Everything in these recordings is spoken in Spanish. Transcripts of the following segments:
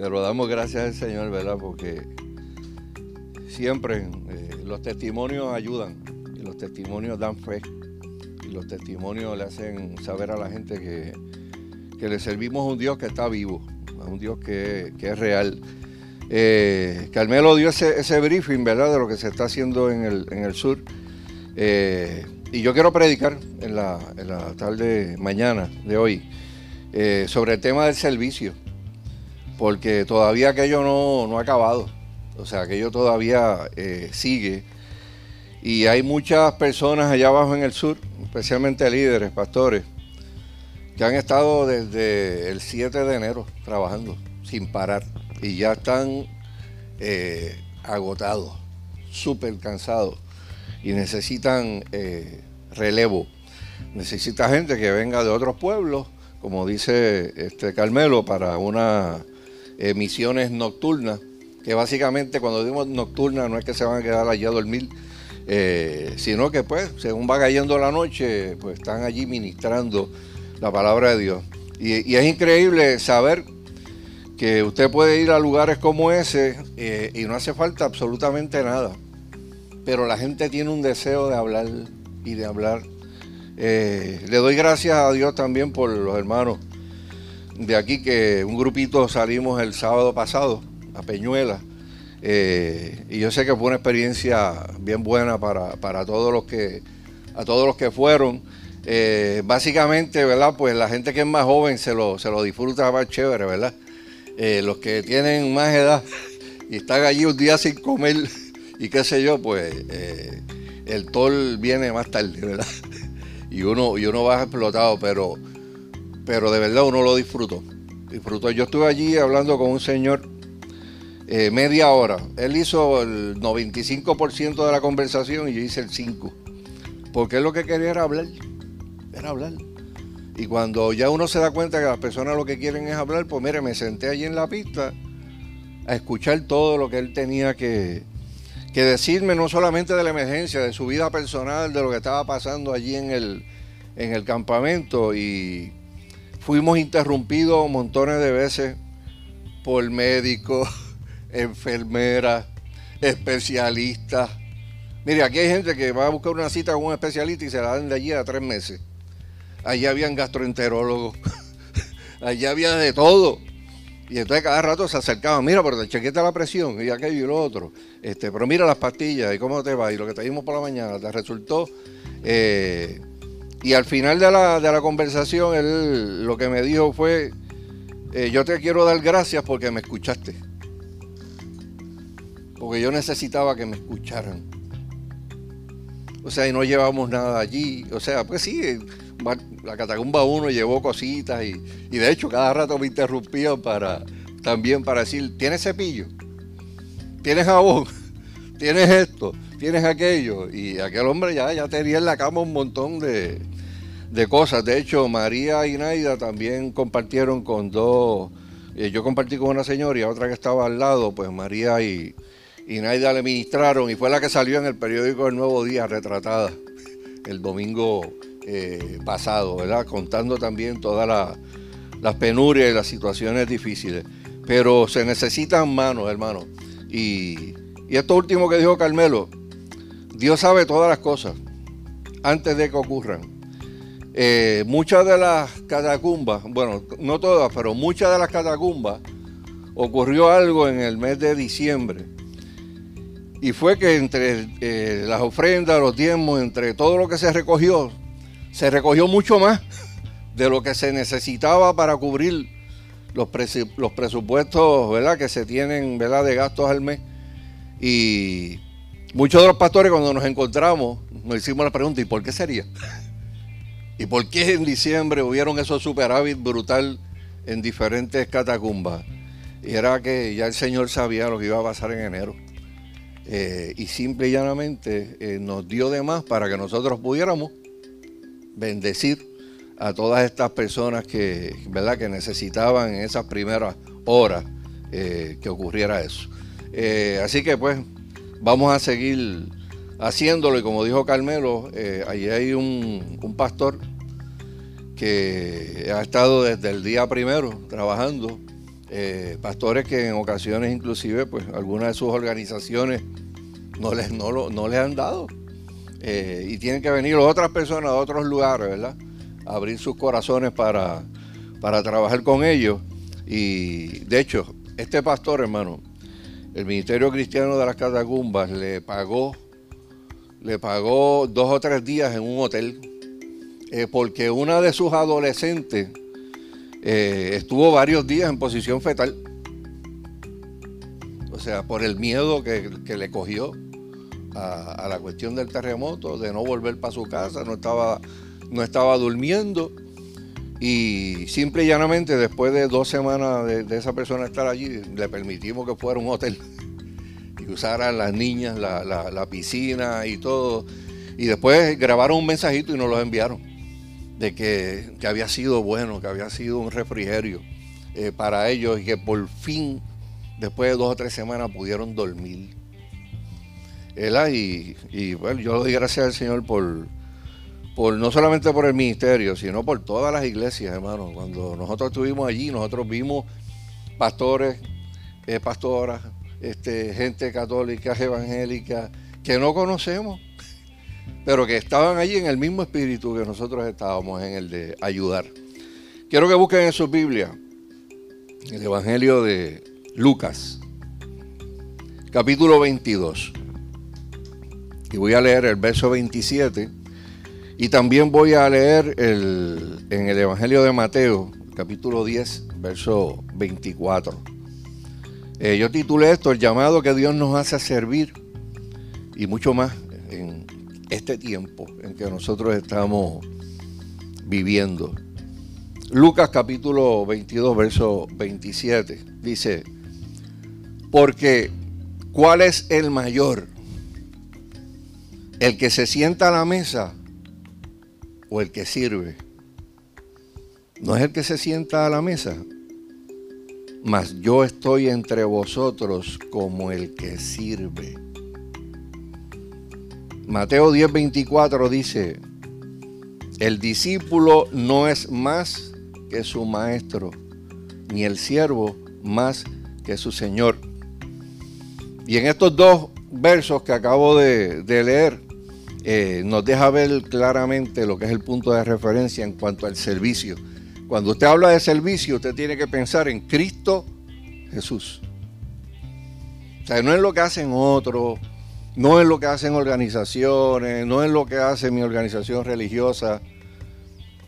Pero damos gracias al Señor, ¿verdad? Porque siempre eh, los testimonios ayudan y los testimonios dan fe y los testimonios le hacen saber a la gente que, le servimos a un Dios que está vivo, a un Dios que, es real. Eh, Carmelo dio ese, briefing, ¿verdad? De lo que se está haciendo en el, sur. Eh, y yo quiero predicar en la, tarde mañana de hoy eh, sobre el tema del servicio, porque todavía aquello no, ha acabado, o sea, aquello todavía eh, sigue. Y hay muchas personas allá abajo en el sur, especialmente líderes, pastores, que han estado desde el 7 de enero trabajando sin parar y ya están eh, agotados, súper cansados y necesitan eh, relevo. Necesita gente que venga de otros pueblos, como dice este Carmelo, para unas misiones nocturnas, que básicamente cuando digo nocturnas no es que se van a quedar allí a dormir, eh, sino que pues según va cayendo la noche, pues están allí ministrando la palabra de Dios. Y, es increíble saber que usted puede ir a lugares como ese eh, y no hace falta absolutamente nada pero la gente tiene un deseo de hablar y de hablar. Eh, le doy gracias a Dios también por los hermanos de aquí, que un grupito salimos el sábado pasado a Peñuela. Eh, y yo sé que fue una experiencia bien buena para, todos los que a todos los que fueron. Eh, básicamente, ¿verdad? Pues la gente que es más joven se lo, se lo disfruta más chévere, ¿verdad? los que tienen más edad y están allí un día sin comer y qué sé yo, pues eh, el tol viene más tarde, ¿verdad? Y uno, y uno va explotado, pero, pero de verdad uno lo disfrutó. Disfrutó. Yo estuve allí hablando con un señor eh, media hora. Él hizo el 95% de la conversación y yo hice el 5%. Porque él lo que quería era hablar. Era hablar. Y cuando ya uno se da cuenta que las personas lo que quieren es hablar, pues mire, me senté allí en la pista a escuchar todo lo que él tenía que, que decirme no solamente de la emergencia, de su vida personal, de lo que estaba pasando allí en el, en el campamento y fuimos interrumpidos montones de veces por médicos, enfermeras, especialistas. Mire, aquí hay gente que va a buscar una cita con un especialista y se la dan de allí a tres meses. Allí habían gastroenterólogos, allí había de todo. Y entonces cada rato se acercaba, mira, pero te chequeta la presión y aquello y lo otro. Este, pero mira las pastillas y cómo te va y lo que te dimos por la mañana, te resultó. Eh, y al final de la, conversación, él lo que me dijo fue, eh, yo te quiero dar gracias porque me escuchaste. Porque yo necesitaba que me escucharan. O sea, y no llevamos nada allí. O sea, pues sí, la Catacumba 1 llevó cositas y, de hecho cada rato me interrumpían para también para decir, ¿tienes cepillo? ¿Tienes jabón? ¿Tienes esto? ¿Tienes aquello? Y aquel hombre ya, ya tenía en la cama un montón de, cosas. De hecho, María y Naida también compartieron con dos, eh, yo compartí con una señora y otra que estaba al lado, pues María y, y Naida le ministraron y fue la que salió en el periódico El Nuevo Día retratada el domingo eh, pasado, ¿verdad? Contando también todas las penurias y las situaciones difíciles. Pero se necesitan manos, hermano. Y, esto último que dijo Carmelo, Dios sabe todas las cosas antes de que ocurran. Eh, muchas de las catacumbas, bueno, no todas, pero muchas de las catacumbas ocurrió algo en el mes de diciembre. Y fue que entre eh, las ofrendas, los diezmos, entre todo lo que se recogió, se recogió mucho más de lo que se necesitaba para cubrir los, los presupuestos ¿verdad? que se tienen ¿verdad? de gastos al mes. Y muchos de los pastores cuando nos encontramos nos hicimos la pregunta, ¿y por qué sería? ¿Y por qué en diciembre hubieron esos superávit brutal en diferentes catacumbas? Y era que ya el Señor sabía lo que iba a pasar en enero. Eh, y simple y llanamente eh, nos dio de más para que nosotros pudiéramos bendecir a todas estas personas que, ¿verdad? que necesitaban en esas primeras horas eh, que ocurriera eso. Así que pues vamos a seguir haciéndolo y como dijo Carmelo, eh, allí hay un, pastor que ha estado desde el día primero trabajando eh, pastores que en ocasiones inclusive, pues algunas de sus organizaciones no les, no, no les han dado. Eh, y tienen que venir otras personas de otros lugares, ¿verdad? abrir sus corazones para, para trabajar con ellos. Y de hecho, este pastor, hermano, el Ministerio Cristiano de las Catacumbas le pagó, le pagó dos o tres días en un hotel, eh, porque una de sus adolescentes eh, estuvo varios días en posición fetal. O sea, por el miedo que, le cogió a, la cuestión del terremoto, de no volver para su casa, no estaba, no estaba durmiendo. Y simple y llanamente, después de dos semanas de, esa persona estar allí, le permitimos que fuera un hotel y usaran las niñas la, piscina y todo. Y después grabaron un mensajito y nos lo enviaron de que, había sido bueno, que había sido un refrigerio eh, para ellos y que por fin, después de dos o tres semanas, pudieron dormir. Y, y bueno, yo le doy gracias al Señor por, por no solamente por el ministerio, sino por todas las iglesias, hermano. Cuando nosotros estuvimos allí, nosotros vimos pastores, eh, pastoras, este, gente católica, evangélica, que no conocemos pero que estaban allí en el mismo espíritu que nosotros estábamos, en el de ayudar. Quiero que busquen en su Biblia el Evangelio de Lucas, capítulo 22. Y voy a leer el verso 27. Y también voy a leer el, en el Evangelio de Mateo, capítulo 10, verso 24. Eh, yo titulé esto, el llamado que Dios nos hace a servir y mucho más este tiempo en que nosotros estamos viviendo. Lucas capítulo 22, verso 27 dice, porque ¿cuál es el mayor? ¿El que se sienta a la mesa o el que sirve? No es el que se sienta a la mesa, mas yo estoy entre vosotros como el que sirve. Mateo 10:24 dice, el discípulo no es más que su maestro, ni el siervo más que su señor. Y en estos dos versos que acabo de, leer, eh, nos deja ver claramente lo que es el punto de referencia en cuanto al servicio. Cuando usted habla de servicio, usted tiene que pensar en Cristo Jesús. O sea, no es lo que hacen otros, no es lo que hacen organizaciones, no es lo que hace mi organización religiosa.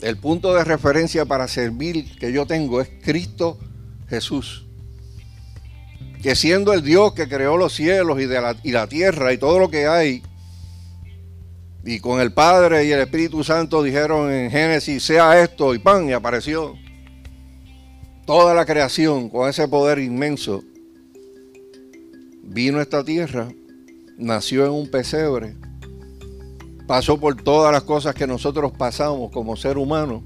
El punto de referencia para servir que yo tengo es Cristo Jesús. Que siendo el Dios que creó los cielos y, la, y la tierra y todo lo que hay, y con el Padre y el Espíritu Santo dijeron en Génesis, sea esto, y pan, y apareció. Toda la creación con ese poder inmenso vino a esta tierra nació en un pesebre, pasó por todas las cosas que nosotros pasamos como ser humano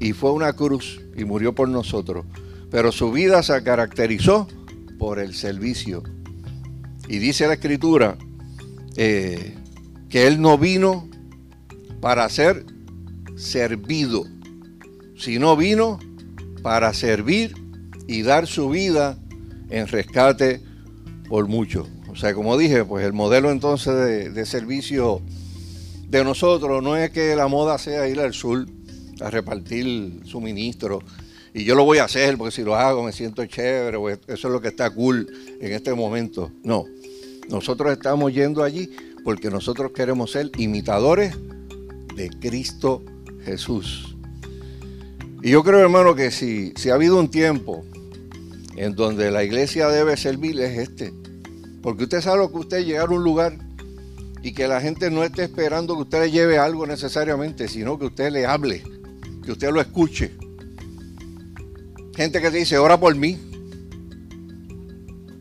y fue una cruz y murió por nosotros. Pero su vida se caracterizó por el servicio. Y dice la escritura eh, que él no vino para ser servido, sino vino para servir y dar su vida en rescate por muchos. O sea, como dije, pues el modelo entonces de, servicio de nosotros no es que la moda sea ir al sur a repartir suministros. Y yo lo voy a hacer porque si lo hago me siento chévere, pues eso es lo que está cool en este momento. No, nosotros estamos yendo allí porque nosotros queremos ser imitadores de Cristo Jesús. Y yo creo, hermano, que si, si ha habido un tiempo en donde la iglesia debe servir es este. Porque usted sabe lo que usted llegar a un lugar y que la gente no esté esperando que usted le lleve algo necesariamente, sino que usted le hable, que usted lo escuche. Gente que te dice, ora por mí.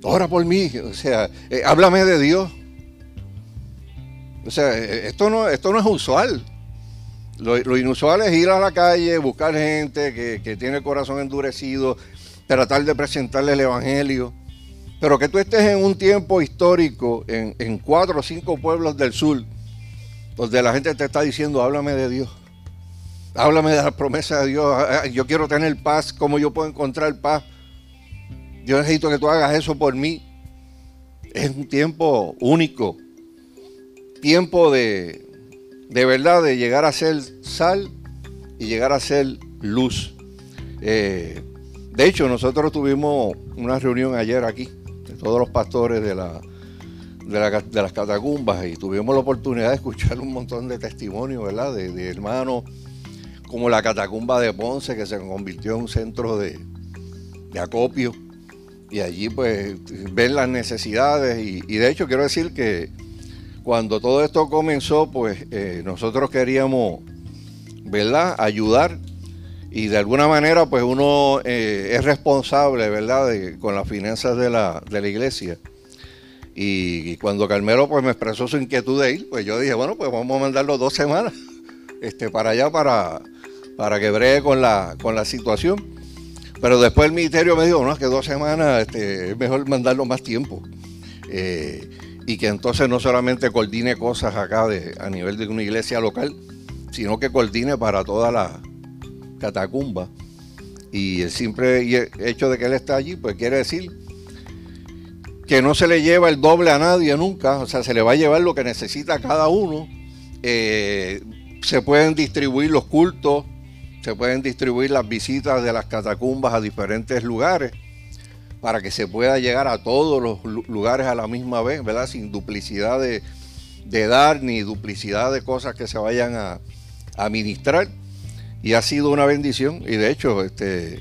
Ora por mí. O sea, eh, háblame de Dios. O sea, eh, esto no, esto no es usual. Lo, inusual es ir a la calle, buscar gente que, tiene el corazón endurecido, tratar de presentarle el Evangelio. Pero que tú estés en un tiempo histórico, en, cuatro o cinco pueblos del sur, donde la gente te está diciendo, háblame de Dios. Háblame de la promesa de Dios. Ah, ah, yo quiero tener paz. ¿Cómo yo puedo encontrar paz? yo necesito que tú hagas eso por mí. Es un tiempo único, tiempo de, de verdad, de llegar a ser sal y llegar a ser luz. Eh, de hecho, nosotros tuvimos una reunión ayer aquí, de todos los pastores de, la, de, las catacumbas, y tuvimos la oportunidad de escuchar un montón de testimonios, ¿verdad? De, hermanos como la catacumba de Ponce, que se convirtió en un centro de, acopio, y allí pues ven las necesidades, y, de hecho quiero decir que cuando todo esto comenzó, pues eh, nosotros queríamos, ¿verdad?, ayudar y de alguna manera pues uno eh, es responsable, ¿verdad?, con las finanzas de la, de la iglesia. Y, cuando Carmelo pues me expresó su inquietud de ir, pues yo dije, bueno, pues vamos a mandarlo dos semanas este, para allá para, para que bregue con la, con la situación. Pero después el ministerio me dijo, no, es que dos semanas este, es mejor mandarlo más tiempo. Eh, y que entonces no solamente coordine cosas acá de, a nivel de una iglesia local, sino que coordine para toda la, catacumba. Y el simple hecho de que él está allí, pues quiere decir que no se le lleva el doble a nadie nunca, o sea, se le va a llevar lo que necesita cada uno. Eh, se pueden distribuir los cultos, se pueden distribuir las visitas de las catacumbas a diferentes lugares para que se pueda llegar a todos los lugares a la misma vez, ¿verdad? Sin duplicidad de, dar ni duplicidad de cosas que se vayan a, a ministrar y ha sido una bendición. Y de hecho, este,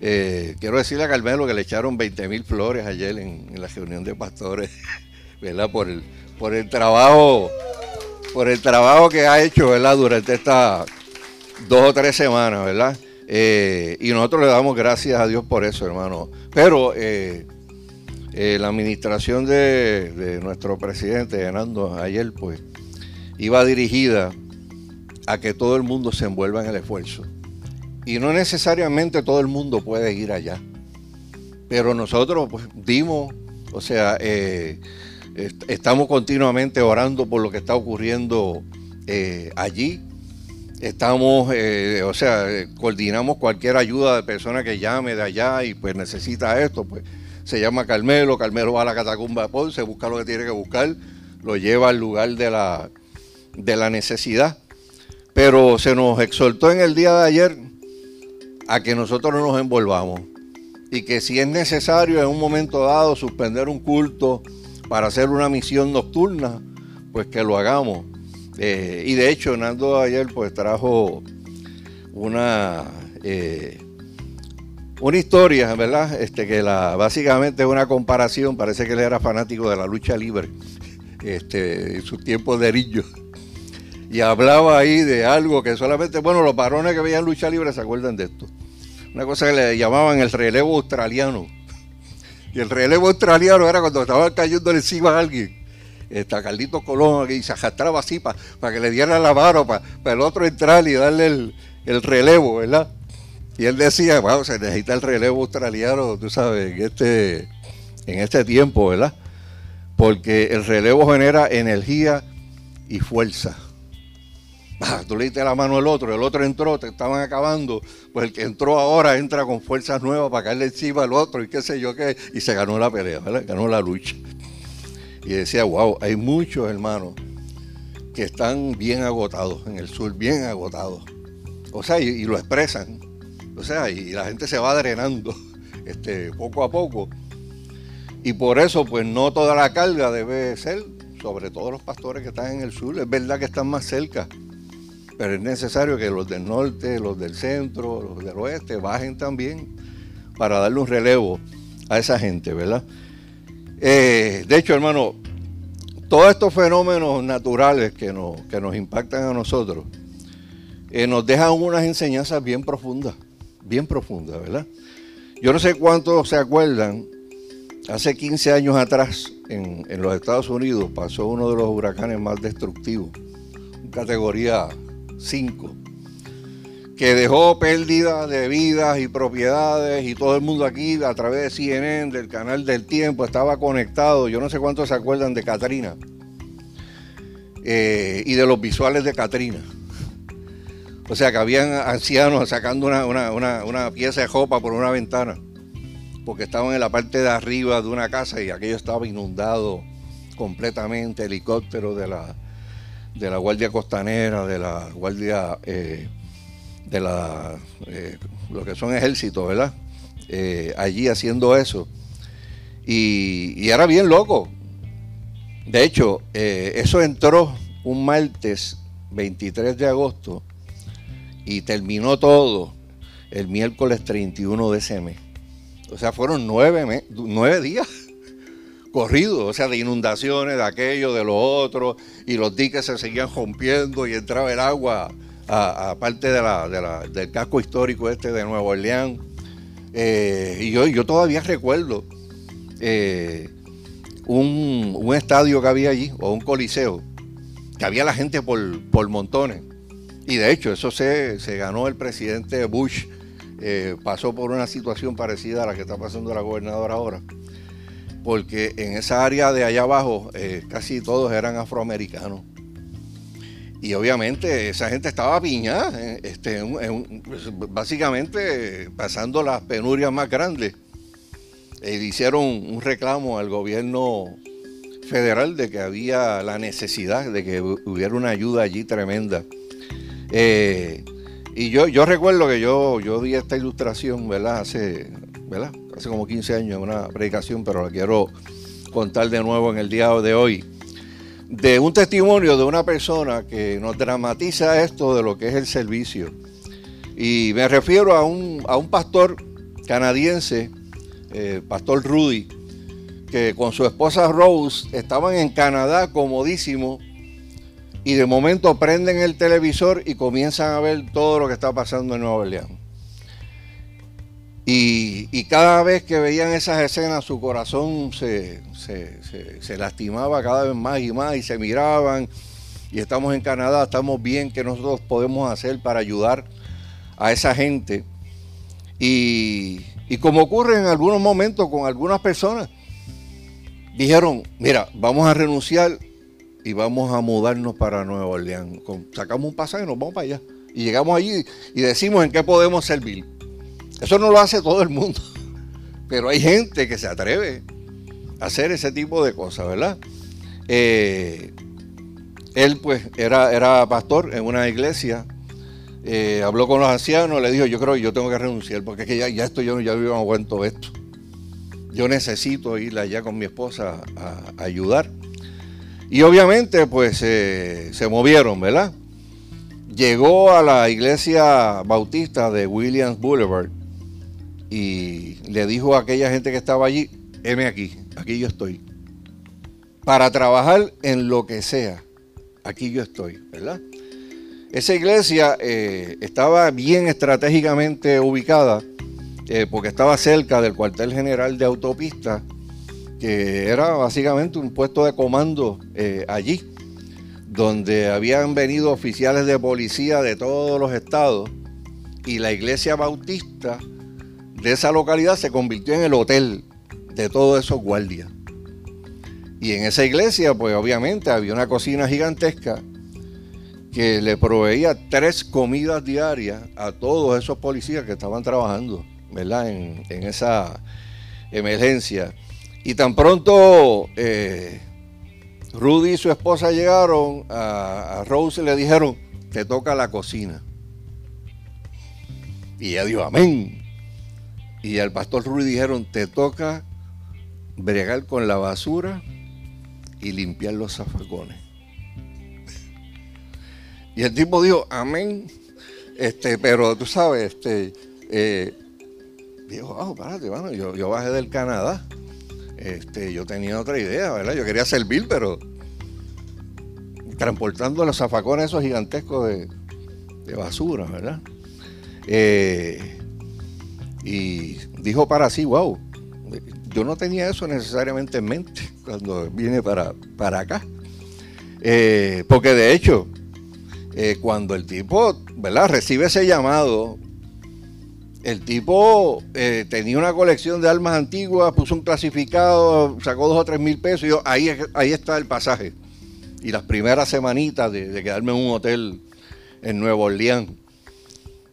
eh, quiero decirle a Carmelo que le echaron 20 mil flores ayer en, la reunión de pastores, ¿verdad? Por el, por el trabajo, por el trabajo que ha hecho, ¿verdad? Durante estas dos o tres semanas, ¿verdad? Eh, y nosotros le damos gracias a Dios por eso, hermano. Pero eh, la administración de, nuestro presidente, Hernando, ayer, pues, iba dirigida a que todo el mundo se envuelva en el esfuerzo. Y no necesariamente todo el mundo puede ir allá. Pero nosotros pues, dimos, o sea, eh, estamos continuamente orando por lo que está ocurriendo eh, allí. Estamos, eh, o sea, coordinamos cualquier ayuda de persona que llame de allá y pues necesita esto, pues se llama Carmelo, Carmelo va a la catacumba de Ponce, busca lo que tiene que buscar, lo lleva al lugar de la, de la necesidad. Pero se nos exhortó en el día de ayer a que nosotros no nos envolvamos y que si es necesario en un momento dado suspender un culto para hacer una misión nocturna, pues que lo hagamos. Eh, y de hecho, Nando ayer pues trajo una, eh, una historia, ¿verdad? Este, que la, básicamente es una comparación, parece que él era fanático de la lucha libre, este, en sus tiempos de erillo y hablaba ahí de algo que solamente, bueno, los varones que veían lucha libre se acuerdan de esto. Una cosa que le llamaban el relevo australiano. Y el relevo australiano era cuando estaba cayendo encima a alguien. Está Carlito Colón y se arrastraba así para que le dieran la mano, para el otro entrar y darle el, relevo, ¿verdad? Y él decía, wow, se necesita el relevo australiano, tú sabes, en este, en este tiempo, ¿verdad? Porque el relevo genera energía y fuerza. Ah, tú le diste la mano al otro, el otro entró, te estaban acabando, pues el que entró ahora entra con fuerzas nuevas para caerle encima al otro y qué sé yo qué, y se ganó la pelea, ¿verdad? ganó la lucha. Y decía, wow, hay muchos hermanos que están bien agotados en el sur, bien agotados. O sea, y, lo expresan. O sea, y la gente se va drenando este, poco a poco. Y por eso, pues no toda la carga debe ser sobre todos los pastores que están en el sur. Es verdad que están más cerca pero es necesario que los del norte, los del centro, los del oeste bajen también para darle un relevo a esa gente, ¿verdad? Eh, de hecho, hermano, todos estos fenómenos naturales que nos, que nos impactan a nosotros eh, nos dejan unas enseñanzas bien profundas, bien profundas, ¿verdad? Yo no sé cuántos se acuerdan, hace 15 años atrás en, en los Estados Unidos pasó uno de los huracanes más destructivos, categoría 5, que dejó pérdida de vidas y propiedades y todo el mundo aquí a través de CNN, del canal del tiempo, estaba conectado. Yo no sé cuántos se acuerdan de Katrina eh, y de los visuales de Katrina. O sea, que habían ancianos sacando una, pieza de ropa por una ventana. porque estaban en la parte de arriba de una casa y aquello estaba inundado completamente, helicóptero de la, de la Guardia Costanera, de la Guardia, eh, de la, eh, lo que son ejércitos, ¿verdad? Eh, allí haciendo eso. Y, era bien loco. De hecho, eso entró un martes 23 de agosto y terminó todo el miércoles 31 de ese mes. O sea, fueron nueve, nueve días corridos, o sea, de inundaciones, de aquello, de lo otro, y los diques se seguían rompiendo y entraba el agua a, parte de la, del casco histórico este de Nueva Orleans. Eh, y yo, todavía recuerdo eh, un, estadio que había allí, o un coliseo, que había la gente por, montones. Y de hecho, eso se, ganó el presidente Bush eh, pasó por una situación parecida a la que está pasando la gobernadora ahora, porque en esa área de allá abajo casi todos eran afroamericanos. Y obviamente esa gente estaba piñada, eh, este, básicamente pasando las penurias más grandes. E hicieron un reclamo al gobierno federal de que había la necesidad de que hubiera una ayuda allí tremenda. Y yo, recuerdo que yo, yo di esta ilustración, ¿verdad? Hace como 15 años en una predicación, pero la quiero contar de nuevo en el día de hoy. De un testimonio de una persona que nos dramatiza esto de lo que es el servicio. Y me refiero a un, a un pastor canadiense, eh, pastor Rudy, que con su esposa Rose estaban en Canadá comodísimo y de momento prenden el televisor y comienzan a ver todo lo que está pasando en Nueva Orleans. Y, cada vez que veían esas escenas su corazón se, lastimaba cada vez más y más y se miraban y estamos en Canadá, estamos bien, ¿qué nosotros podemos hacer para ayudar a esa gente? Y, y como ocurre en algunos momentos con algunas personas, dijeron, mira, vamos a renunciar y vamos a mudarnos para Nueva Orleans. Sacamos un pasaje y nos vamos para allá. Y llegamos allí y decimos en qué podemos servir. Eso no lo hace todo el mundo. Pero hay gente que se atreve a hacer ese tipo de cosas, ¿verdad? Eh, él pues era, era pastor en una iglesia. Eh, habló con los ancianos, le dijo, yo creo que yo tengo que renunciar porque es que ya, esto yo ya no aguanto esto. Yo necesito ir allá con mi esposa a ayudar. Y obviamente pues se movieron, ¿verdad? Llegó a la iglesia bautista de Williams Boulevard y le dijo a aquella gente que estaba allí, heme aquí, aquí yo estoy. Para trabajar en lo que sea, aquí yo estoy, ¿verdad? Esa iglesia eh, estaba bien estratégicamente ubicada eh, porque estaba cerca del cuartel general de autopista que era básicamente un puesto de comando eh, allí, donde habían venido oficiales de policía de todos los estados y la iglesia bautista de esa localidad se convirtió en el hotel de todos esos guardias. Y en esa iglesia, pues obviamente había una cocina gigantesca que le proveía tres comidas diarias a todos esos policías que estaban trabajando, ¿verdad? En, en esa emergencia. Y tan pronto eh, Rudy y su esposa llegaron, a, Rose y le dijeron, te toca la cocina. Y ella dijo, amén. Y al pastor Rudy dijeron, te toca bregar con la basura y limpiar los zafacones. Y el tipo dijo, amén. Este, pero tú sabes, este, eh, dijo, oh, párate, bueno, yo, yo bajé del Canadá este, yo tenía otra idea, ¿verdad? Yo quería servir, pero transportando los zafacones esos gigantescos de, basura, ¿verdad? Eh, y dijo para sí, wow, yo no tenía eso necesariamente en mente cuando vine para, para acá. Eh, porque de hecho, eh, cuando el tipo, ¿verdad? Recibe ese llamado el tipo eh, tenía una colección de armas antiguas, puso un clasificado, sacó dos o tres mil pesos y yo, ahí, ahí está el pasaje. Y las primeras semanitas de, quedarme en un hotel en Nueva Orleans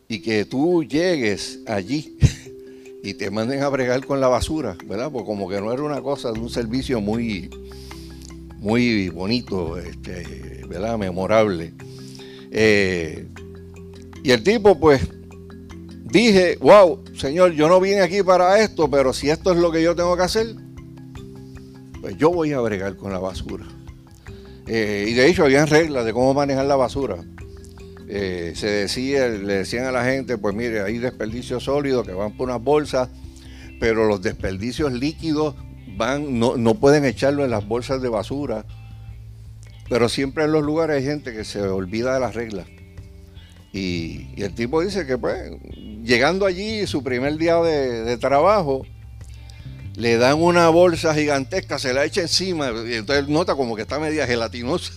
y que tú llegues allí y te manden a bregar con la basura, ¿verdad? Porque como que no era una cosa un servicio muy, muy bonito, este, ¿verdad? Memorable. Eh, y el tipo, pues, dije, wow, Señor, yo no vine aquí para esto, pero si esto es lo que yo tengo que hacer, pues yo voy a bregar con la basura. Eh, y de hecho, habían reglas de cómo manejar la basura. Eh, se decía, le decían a la gente, pues mire, hay desperdicios sólidos que van por unas bolsas, pero los desperdicios líquidos van, no, pueden echarlo en las bolsas de basura. Pero siempre en los lugares hay gente que se olvida de las reglas. Y, el tipo dice que pues, llegando allí, su primer día de, de, trabajo, le dan una bolsa gigantesca, se la echa encima, y entonces nota como que está media gelatinosa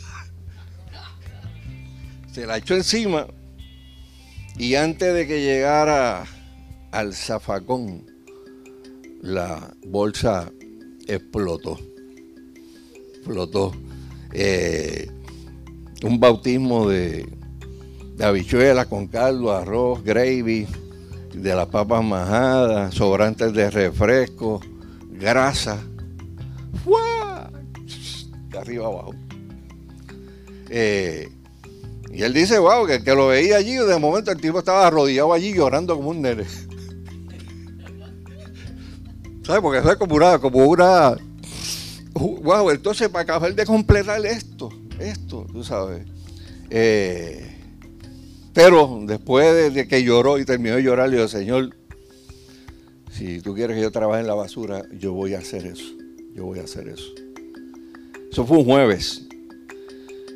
se la echó encima y antes de que llegara al zafacón, la bolsa explotó. Explotó. Eh, un bautismo de, de con caldo, arroz, gravy, de las papas majadas, sobrantes de refresco, grasa. De arriba abajo. Eh, y él dice, wow, que, que lo veía allí y de momento el tipo estaba arrodillado allí llorando como un nene. ¿Sabes? Porque fue como una, como una... Wow, entonces para acabar de completar esto, esto, tú sabes. Eh, pero después de, que lloró y terminó de llorar, le dijo, Señor, si tú quieres que yo trabaje en la basura, yo voy a hacer eso. Yo voy a hacer eso. Eso fue un jueves.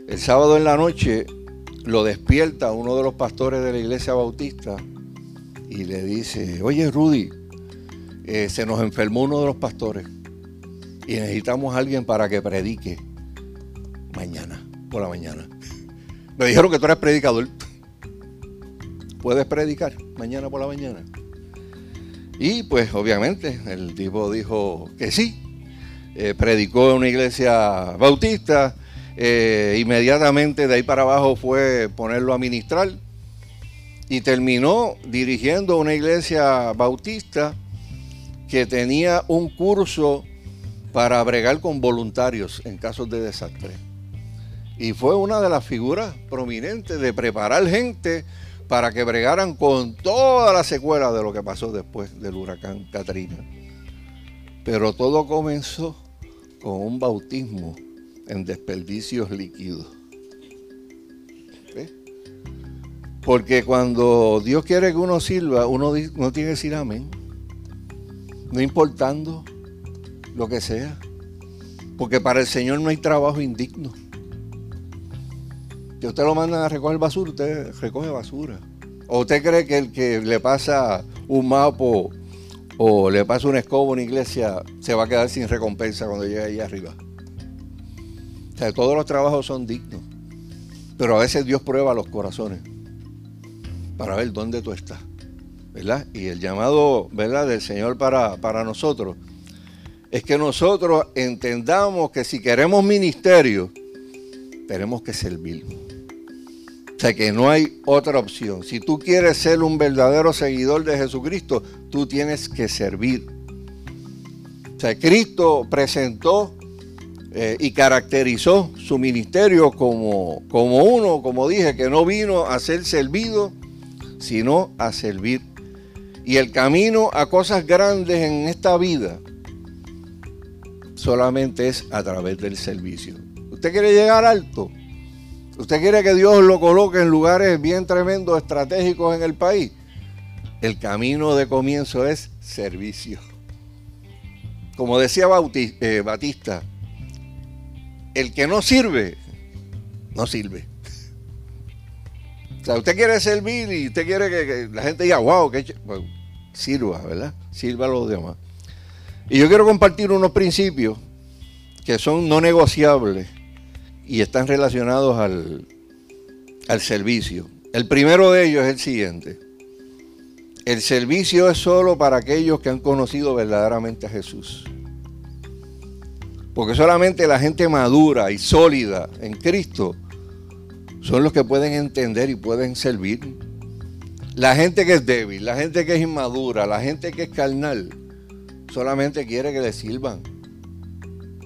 El sábado en la noche lo despierta uno de los pastores de la iglesia bautista y le dice, oye Rudy, eh, se nos enfermó uno de los pastores y necesitamos a alguien para que predique mañana, por la mañana. Me dijeron que tú eres predicador. ¿Puedes predicar mañana por la mañana? Y pues obviamente el tipo dijo que sí. Eh, predicó en una iglesia bautista eh, inmediatamente de ahí para abajo fue ponerlo a ministrar y terminó dirigiendo una iglesia bautista que tenía un curso para bregar con voluntarios en casos de desastre. Y fue una de las figuras prominentes de preparar gente para que bregaran con toda la secuela de lo que pasó después del huracán Katrina. Pero todo comenzó con un bautismo en desperdicios líquidos. Porque cuando Dios quiere que uno sirva, uno no tiene que decir amén. No importando lo que sea. Porque para el Señor no hay trabajo indigno. Si usted lo manda a recoger basura, usted recoge basura. ¿O usted cree que el que le pasa un mapa o le pasa una escoba a una iglesia se va a quedar sin recompensa cuando llegue ahí arriba? Todos los trabajos son dignos. Pero a veces Dios prueba los corazones para ver dónde tú estás. ¿Verdad? Y el llamado, ¿verdad?, del Señor para, para nosotros es que nosotros entendamos que si queremos ministerio, tenemos que servir. O sea que no hay otra opción. Si tú quieres ser un verdadero seguidor de Jesucristo, tú tienes que servir. O sea, Cristo presentó eh, y caracterizó su ministerio como, como uno, como dije, que no vino a ser servido, sino a servir. Y el camino a cosas grandes en esta vida solamente es a través del servicio. ¿Usted quiere llegar alto? ¿Usted quiere que Dios lo coloque en lugares bien tremendos, estratégicos en el país? El camino de comienzo es servicio. Como decía eh, Batista, el que no sirve, no sirve. O sea, usted quiere servir y usted quiere que, la gente diga, wow, que pues, sirva, ¿verdad? Sirva a los demás. Y yo quiero compartir unos principios que son no negociables y están relacionados al, al servicio. El primero de ellos es el siguiente. El servicio es solo para aquellos que han conocido verdaderamente a Jesús. Porque solamente la gente madura y sólida en Cristo son los que pueden entender y pueden servir. La gente que es débil, la gente que es inmadura, la gente que es carnal, solamente quiere que le sirvan.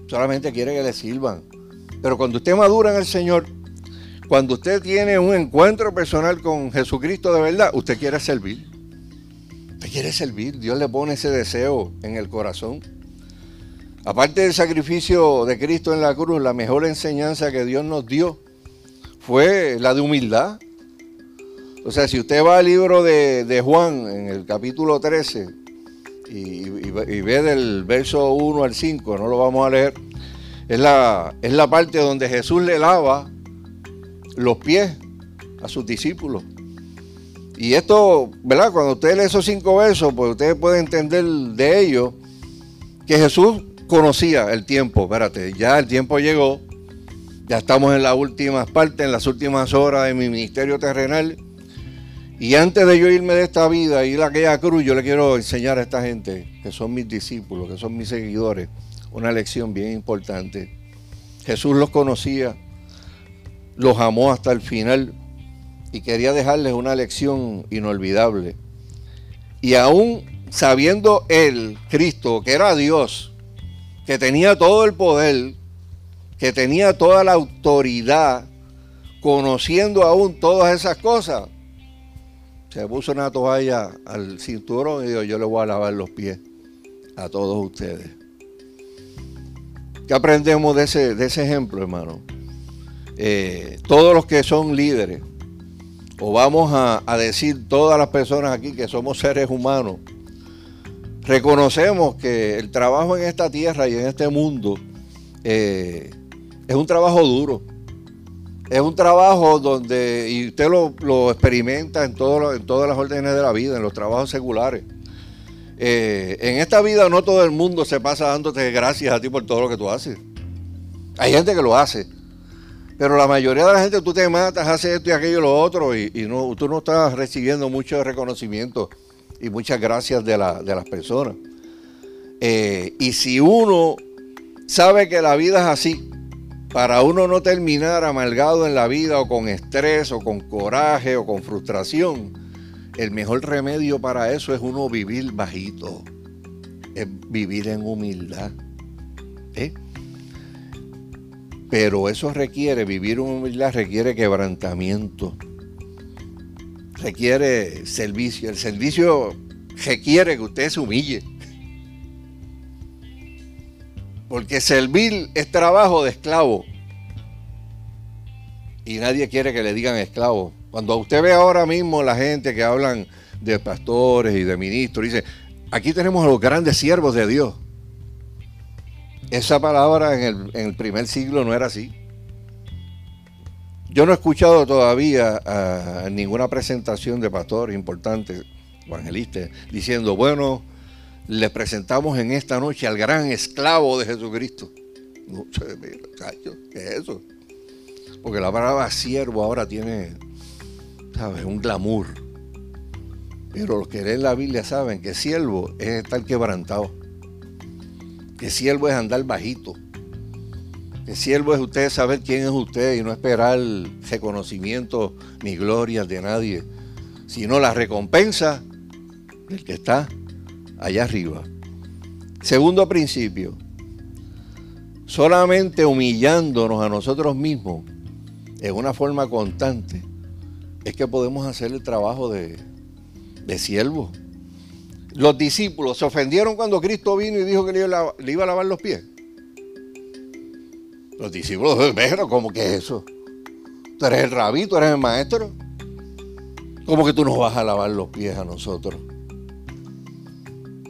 Solamente quiere que le sirvan. Pero cuando usted madura en el Señor, cuando usted tiene un encuentro personal con Jesucristo de verdad, usted quiere servir. Usted quiere servir. Dios le pone ese deseo en el corazón. Aparte del sacrificio de Cristo en la cruz, la mejor enseñanza que Dios nos dio fue la de humildad. O sea, si usted va al libro de, Juan, en el capítulo 13, y, ve del verso 1 al 5, no lo vamos a leer, es la, es la parte donde Jesús le lava los pies a sus discípulos. Y esto, ¿verdad? Cuando usted lee esos cinco versos, pues usted puede entender de ellos que Jesús conocía el tiempo, espérate, ya el tiempo llegó, ya estamos en las últimas partes, en las últimas horas de mi ministerio terrenal. Y antes de yo irme de esta vida y ir a aquella cruz, yo le quiero enseñar a esta gente, que son mis discípulos, que son mis seguidores, una lección bien importante. Jesús los conocía, los amó hasta el final y quería dejarles una lección inolvidable. Y aún sabiendo él, Cristo, que era Dios, que tenía todo el poder, que tenía toda la autoridad, conociendo aún todas esas cosas, se puso una toalla al cinturón y dijo, yo le voy a lavar los pies a todos ustedes. ¿Qué aprendemos de ese, de ese ejemplo, hermano? Eh, todos los que son líderes, o vamos a, a decir todas las personas aquí que somos seres humanos, reconocemos que el trabajo en esta tierra y en este mundo eh, es un trabajo duro. Es un trabajo donde, y usted lo, experimenta en, en todas las órdenes de la vida, en los trabajos seculares. Eh, en esta vida no todo el mundo se pasa dándote gracias a ti por todo lo que tú haces. Hay gente que lo hace. Pero la mayoría de la gente tú te matas, haces esto y aquello y lo otro, y, y no, tú no estás recibiendo mucho reconocimiento y muchas gracias de, las personas. Eh, y si uno sabe que la vida es así, para uno no terminar amargado en la vida o con estrés o con coraje o con frustración, el mejor remedio para eso es uno vivir bajito, es vivir en humildad. ¿eh? Pero eso requiere, vivir en humildad requiere quebrantamiento requiere servicio. El servicio requiere que usted se humille. Porque servir es trabajo de esclavo. Y nadie quiere que le digan esclavo. Cuando usted ve ahora mismo la gente que hablan de pastores y de ministros, dice, aquí tenemos a los grandes siervos de Dios. Esa palabra en el, en el primer siglo no era así. Yo no he escuchado todavía ninguna presentación de pastor importante, evangelista, diciendo, bueno, le presentamos en esta noche al gran esclavo de Jesucristo. No ¿qué es eso? Porque la palabra siervo ahora tiene, ¿sabes? Un glamour. Pero los que leen la Biblia saben que siervo es estar quebrantado. Que siervo es andar bajito. El siervo es usted saber quién es usted y no esperar reconocimiento ni gloria de nadie, sino la recompensa del que está allá arriba. Segundo principio, solamente humillándonos a nosotros mismos en una forma constante es que podemos hacer el trabajo de, de siervo. Los discípulos se ofendieron cuando Cristo vino y dijo que le iba a lavar los pies. Los discípulos, pero ¿cómo que es eso? Tú eres el rabí, tú eres el maestro. ¿Cómo que tú nos vas a lavar los pies a nosotros?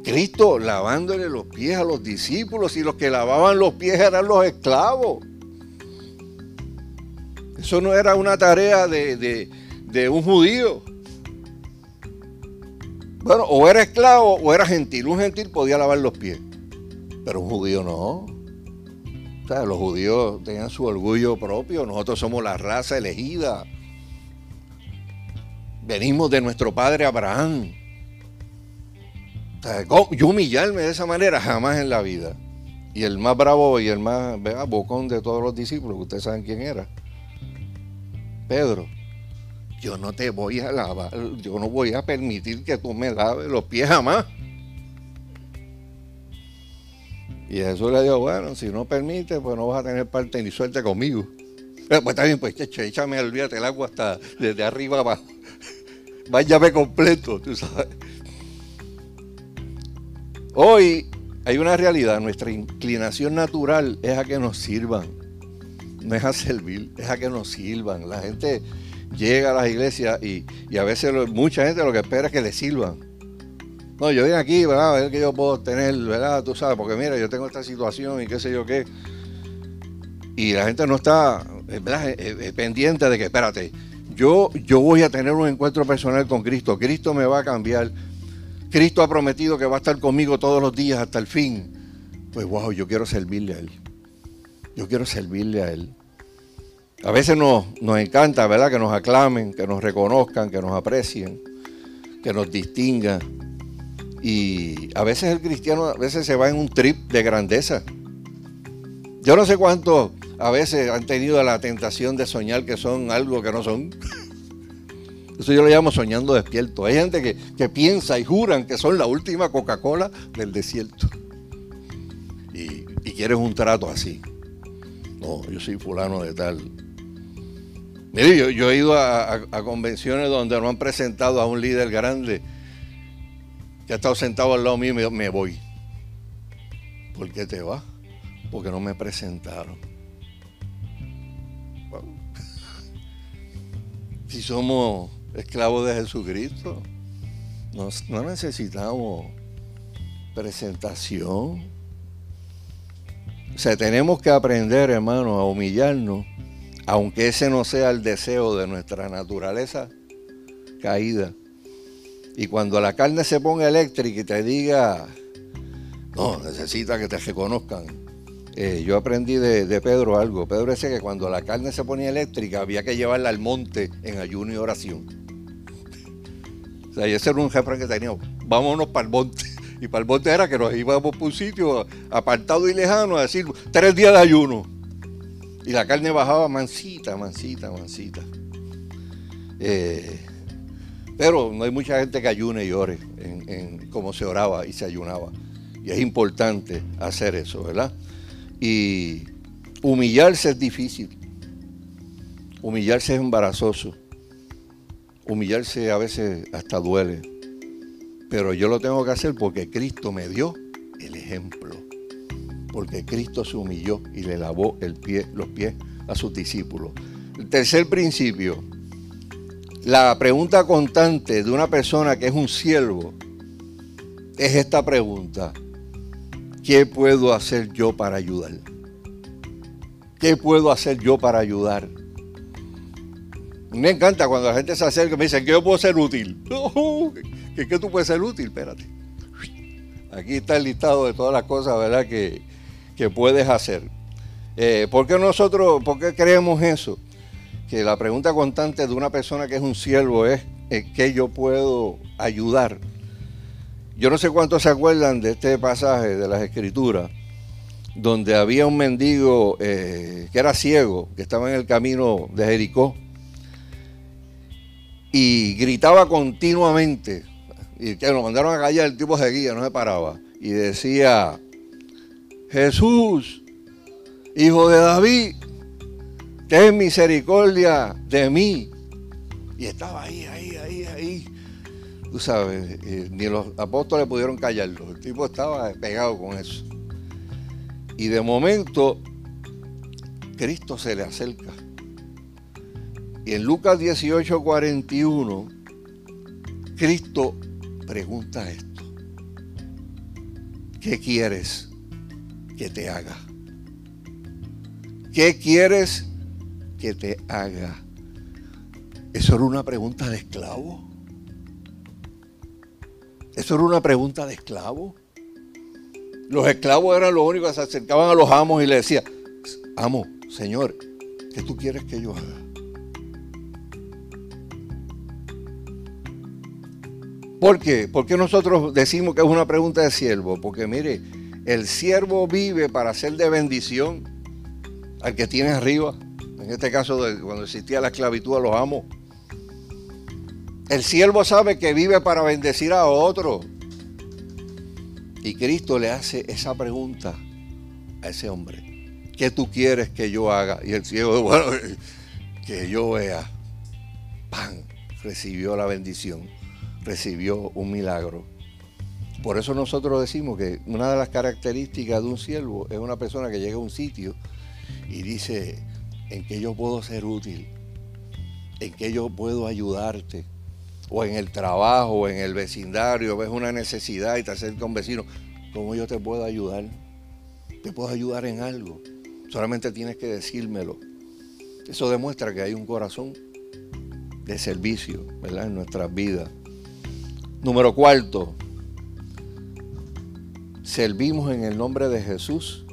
Cristo lavándole los pies a los discípulos y los que lavaban los pies eran los esclavos. Eso no era una tarea de, de un judío. Bueno, o era esclavo o era gentil. Un gentil podía lavar los pies, pero un judío no los judíos tenían su orgullo propio, nosotros somos la raza elegida. Venimos de nuestro padre Abraham. yo humillarme de esa manera jamás en la vida. Y el más bravo y el más bocón de todos los discípulos, ustedes saben quién era. Pedro. yo no te voy a lavar, yo no voy a permitir que tú me laves los pies jamás. Y Jesús le dijo, bueno, si no permite, pues no vas a tener parte ni suerte conmigo. Pero, pues está bien, pues échame, olvídate el agua hasta desde arriba abajo. Váyame completo, tú sabes. Hoy hay una realidad, nuestra inclinación natural es a que nos sirvan, no es a servir, es a que nos sirvan. La gente llega a las iglesias y, a veces mucha gente lo que espera es que le sirvan. No, yo vine aquí, ¿verdad? A ver qué yo puedo tener, ¿verdad? Tú sabes, porque mira, yo tengo esta situación y qué sé yo qué. Y la gente no está pendiente de que, espérate, yo, yo voy a tener un encuentro personal con Cristo. Cristo me va a cambiar. Cristo ha prometido que va a estar conmigo todos los días hasta el fin. Pues wow, yo quiero servirle a Él. Yo quiero servirle a Él. A veces nos, nos encanta, ¿verdad? Que nos aclamen, que nos reconozcan, que nos aprecien, que nos distingan. Y a veces el cristiano a veces se va en un trip de grandeza. Yo no sé cuánto a veces han tenido la tentación de soñar que son algo que no son. Eso yo lo llamo soñando despierto. Hay gente que, que piensa y juran que son la última Coca-Cola del desierto. Y, y quieres un trato así. No, yo soy fulano de tal. Mire, yo, he ido a, convenciones donde no han presentado a un líder grande que ha estado sentado al lado mío me voy. ¿Por qué te vas? Porque no me presentaron. Si somos esclavos de Jesucristo, no necesitamos presentación. O sea, tenemos que aprender, hermano, a humillarnos aunque ese no sea el deseo de nuestra naturaleza caída. Y cuando la carne se ponga eléctrica y te diga, no, necesita que te reconozcan. Eh, yo aprendí de, Pedro algo. Pedro decía que cuando la carne se ponía eléctrica había que llevarla al monte en ayuno y oración. O sea, y ese era un jefe que teníamos. Vámonos para el monte. Y para el monte era que nos íbamos por un sitio apartado y lejano a decir tres días de ayuno. Y la carne bajaba mansita, mansita, mansita. Eh, pero no hay mucha gente que ayune y ore en, como se oraba y se ayunaba. Y es importante hacer eso, ¿verdad? Y humillarse es difícil. Humillarse es embarazoso. Humillarse a veces hasta duele. Pero yo lo tengo que hacer porque Cristo me dio el ejemplo porque Cristo se humilló y le lavó los pies a sus discípulos. El tercer principio, la pregunta constante de una persona que es un siervo es esta pregunta. ¿Qué puedo hacer yo para ayudar? ¿Qué puedo hacer yo para ayudar? Me encanta cuando la gente se acerca y me dice, ¿qué yo puedo ser útil? ¿Qué, ¿Qué tú puedes ser útil? Espérate. Aquí está el listado de todas las cosas, ¿verdad? Que, que puedes hacer. Eh, ¿Por qué nosotros, por qué creemos eso? Que la pregunta constante de una persona que es un siervo es ¿qué yo puedo ayudar? Yo no sé cuántos se acuerdan de este pasaje de las Escrituras, donde había un mendigo eh, que era ciego, que estaba en el camino de Jericó, y gritaba continuamente, y que lo mandaron a callar, el tipo seguía, no se paraba, y decía, Jesús, hijo de David, ten misericordia de mí. Y estaba ahí, ahí, ahí, ahí. Tú sabes, eh, ni los apóstoles pudieron callarlo. El tipo estaba pegado con eso. Y de momento, Cristo se le acerca. Y en Lucas 18, 41, Cristo pregunta esto. ¿Qué quieres? que te haga? ¿Qué quieres que te haga? Eso era una pregunta de esclavo. Eso era una pregunta de esclavo. Los esclavos eran los únicos que se acercaban a los amos y le decían, amo, Señor, ¿qué tú quieres que yo haga? ¿Por qué? ¿Por qué nosotros decimos que es una pregunta de siervo? Porque mire, el siervo vive para ser de bendición al que tiene arriba. En este caso, cuando existía la esclavitud a los amos. El siervo sabe que vive para bendecir a otro. Y Cristo le hace esa pregunta a ese hombre. ¿Qué tú quieres que yo haga? Y el siervo, bueno, que yo vea. Pan, recibió la bendición, recibió un milagro. Por eso nosotros decimos que una de las características de un siervo es una persona que llega a un sitio y dice, en que yo puedo ser útil, en que yo puedo ayudarte, o en el trabajo, o en el vecindario, ves una necesidad y te acerca un vecino, ¿cómo yo te puedo ayudar? Te puedo ayudar en algo, solamente tienes que decírmelo. Eso demuestra que hay un corazón de servicio, ¿verdad? En nuestras vidas. Número cuarto, servimos en el nombre de Jesús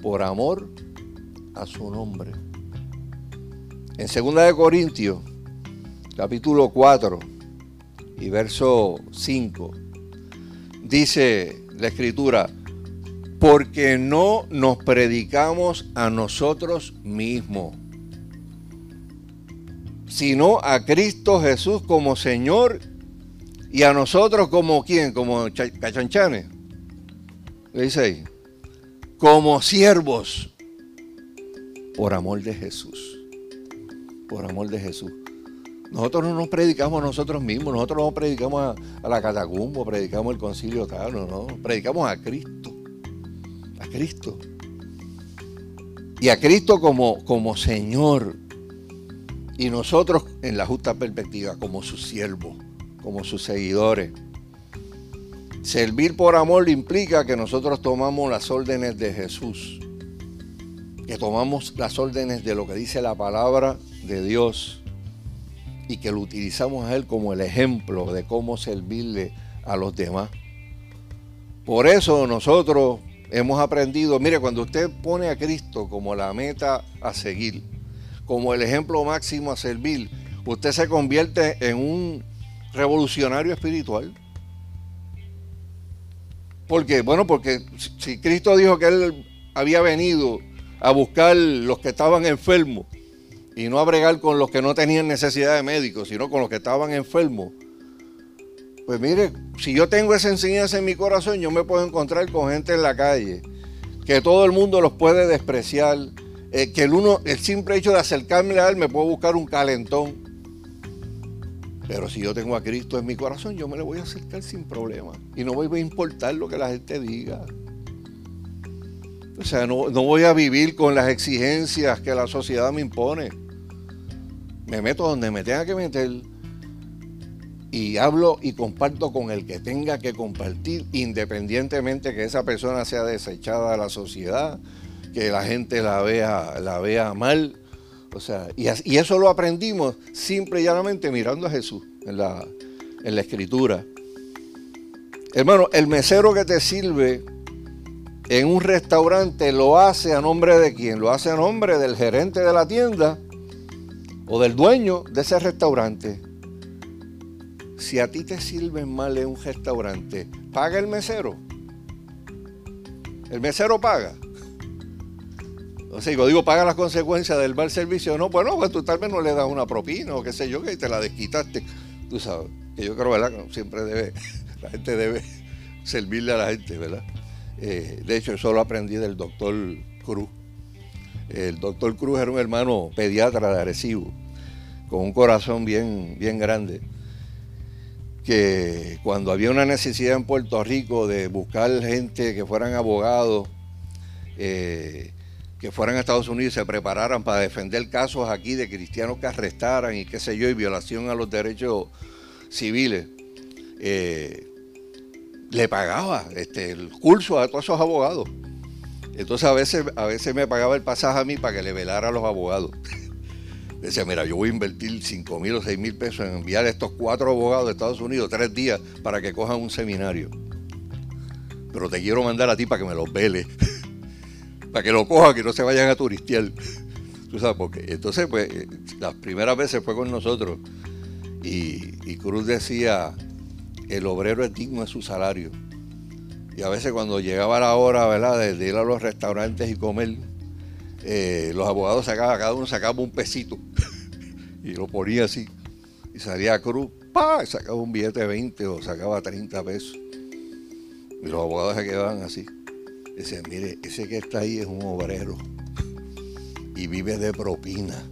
por amor a su nombre. En 2 de Corintios, capítulo 4 y verso 5, dice la escritura, porque no nos predicamos a nosotros mismos, sino a Cristo Jesús como Señor y a nosotros como quién, como cachanchanes. ¿Qué dice ahí? Como siervos por amor de Jesús. Por amor de Jesús. Nosotros no nos predicamos nosotros mismos, nosotros no predicamos a, la catacumba, predicamos el concilio tal, no, no, predicamos a Cristo. A Cristo. Y a Cristo como, como Señor. Y nosotros en la justa perspectiva, como sus siervos, como sus seguidores. Servir por amor implica que nosotros tomamos las órdenes de Jesús que tomamos las órdenes de lo que dice la palabra de Dios y que lo utilizamos a Él como el ejemplo de cómo servirle a los demás. Por eso nosotros hemos aprendido, mire, cuando usted pone a Cristo como la meta a seguir, como el ejemplo máximo a servir, usted se convierte en un revolucionario espiritual. ¿Por qué? Bueno, porque si Cristo dijo que Él había venido a buscar los que estaban enfermos y no a bregar con los que no tenían necesidad de médicos, sino con los que estaban enfermos. Pues mire, si yo tengo esa enseñanza en mi corazón, yo me puedo encontrar con gente en la calle, que todo el mundo los puede despreciar, eh, que el, uno, el simple hecho de acercarme a él me puede buscar un calentón. Pero si yo tengo a Cristo en mi corazón, yo me le voy a acercar sin problema. Y no voy a importar lo que la gente diga. O sea, no, voy a vivir con las exigencias que la sociedad me impone. Me meto donde me tenga que meter y hablo y comparto con el que tenga que compartir, independientemente que esa persona sea desechada de la sociedad, que la gente la vea, la vea mal. O sea, y, y eso lo aprendimos simple y llanamente mirando a Jesús en la, en la escritura. Hermano, el mesero que te sirve en un restaurante lo hace a nombre de quién? Lo hace a nombre del gerente de la tienda o del dueño de ese restaurante. Si a ti te sirven mal en un restaurante, ¿paga el mesero? ¿El mesero paga? O sea, digo, digo, paga las consecuencias del mal servicio. No, bueno, pues tú tal vez no le das una propina o qué sé yo, que te la desquitaste. Tú sabes, que yo creo, ¿verdad? Siempre debe, la gente debe servirle a la gente, ¿verdad? Eh, de hecho, eso lo aprendí del doctor Cruz. El doctor Cruz era un hermano pediatra de Arecibo, con un corazón bien, bien grande, que cuando había una necesidad en Puerto Rico de buscar gente que fueran abogados, eh, que fueran a Estados Unidos y se prepararan para defender casos aquí de cristianos que arrestaran y qué sé yo, y violación a los derechos civiles. Eh, le pagaba este, el curso a todos esos abogados. Entonces a veces, a veces me pagaba el pasaje a mí para que le velara a los abogados. Decía, mira, yo voy a invertir 5 mil o 6 mil pesos en enviar a estos cuatro abogados de Estados Unidos tres días para que cojan un seminario. Pero te quiero mandar a ti para que me los vele. para que lo cojan, que no se vayan a turistear. Tú sabes por qué. Entonces, pues, eh, las primeras veces fue con nosotros. Y Cruz decía, el obrero es digno de su salario. Y a veces cuando llegaba la hora ¿verdad? De, ir a los restaurantes y comer, eh, los abogados sacaban, cada uno sacaba un pesito y lo ponía así. Y y salía cruz, ¡pa! sacaba un billete de 20 o sacaba 30 pesos. Y los abogados se quedaban así. Decían, mire, ese que está ahí es un obrero y vive de propina.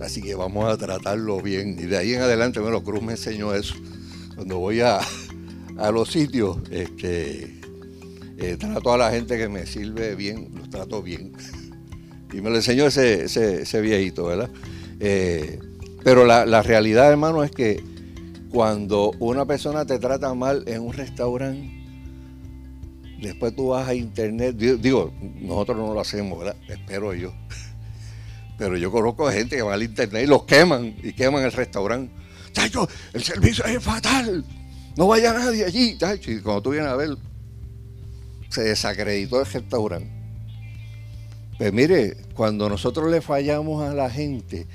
Así que vamos a tratarlo bien. Y de ahí en adelante, bueno, Cruz me enseñó eso. Cuando voy a, los sitios, este, eh, trato a la gente que me sirve bien, los trato bien. Y me lo enseñó ese, ese, viejito, ¿verdad? Eh, pero la, la realidad, hermano, es que cuando una persona te trata mal en un restaurante, después tú vas a internet, digo, nosotros no lo hacemos, ¿verdad? Espero yo. Pero yo conozco gente que va al internet y los queman y queman el restaurante. El servicio es fatal. No vaya nadie allí. Y cuando tú vienes a ver, se desacreditó el restaurante. Pues mire, cuando nosotros le fallamos a la gente,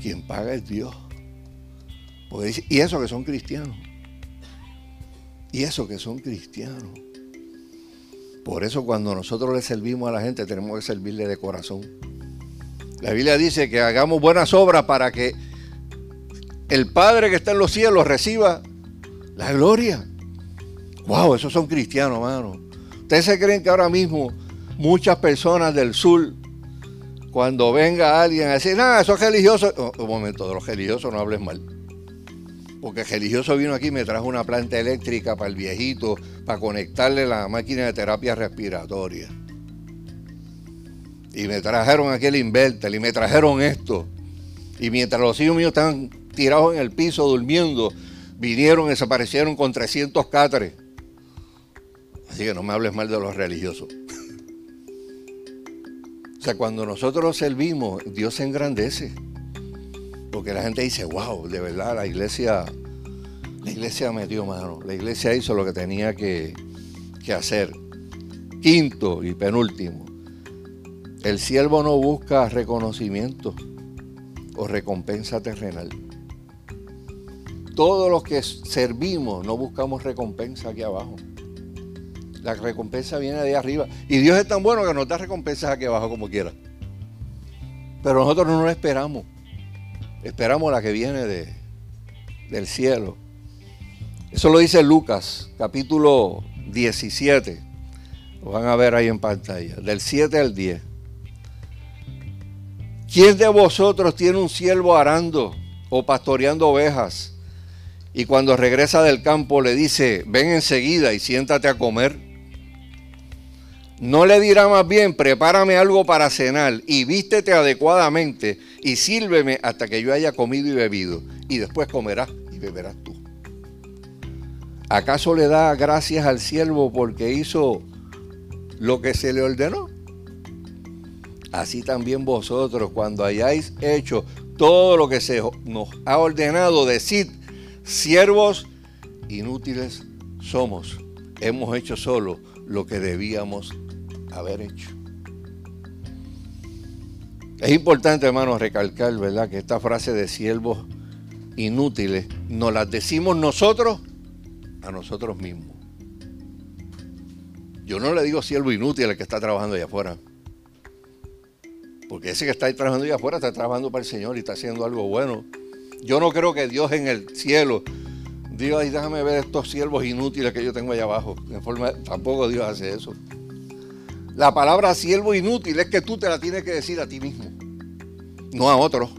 quien paga es Dios. y eso que son cristianos. Y eso que son cristianos. Por eso cuando nosotros le servimos a la gente tenemos que servirle de corazón. La Biblia dice que hagamos buenas obras para que el Padre que está en los cielos reciba la gloria. Wow, esos son cristianos, hermano. ¿Ustedes se creen que ahora mismo muchas personas del sur, cuando venga alguien a decir, nada, eso es religioso, oh, un momento, de los religiosos no hables mal. Porque el religioso vino aquí y me trajo una planta eléctrica para el viejito, para conectarle la máquina de terapia respiratoria. Y me trajeron aquel inverter y me trajeron esto. Y mientras los hijos míos estaban tirados en el piso durmiendo, vinieron desaparecieron con 300 cátares. Así que no me hables mal de los religiosos. O sea, cuando nosotros servimos, Dios se engrandece. Porque la gente dice, wow, de verdad la iglesia, la iglesia metió mano. La iglesia hizo lo que tenía que, que hacer. Quinto y penúltimo. El siervo no busca reconocimiento o recompensa terrenal. Todos los que servimos no buscamos recompensa aquí abajo. La recompensa viene de arriba. Y Dios es tan bueno que nos da recompensas aquí abajo como quiera. Pero nosotros no lo esperamos. Esperamos la que viene de, del cielo. Eso lo dice Lucas, capítulo 17. Lo van a ver ahí en pantalla. Del 7 al 10. ¿Quién de vosotros tiene un siervo arando o pastoreando ovejas? Y cuando regresa del campo le dice, ven enseguida y siéntate a comer. No le dirá más bien, prepárame algo para cenar y vístete adecuadamente y sírveme hasta que yo haya comido y bebido. Y después comerás y beberás tú. ¿Acaso le da gracias al siervo porque hizo lo que se le ordenó? así también vosotros, cuando hayáis hecho todo lo que se nos ha ordenado, decid, siervos inútiles somos. Hemos hecho solo lo que debíamos haber hecho. Es importante, hermanos, recalcar, ¿verdad?, que esta frase de siervos inútiles nos la decimos nosotros a nosotros mismos. Yo no le digo siervo inútil al que está trabajando allá afuera. Porque ese que está ahí trabajando allá afuera está trabajando para el Señor y está haciendo algo bueno. Yo no creo que Dios en el cielo diga, ay, déjame ver estos siervos inútiles que yo tengo allá abajo. forma, tampoco Dios hace eso. La palabra siervo inútil es que tú te la tienes que decir a ti mismo, no a otros.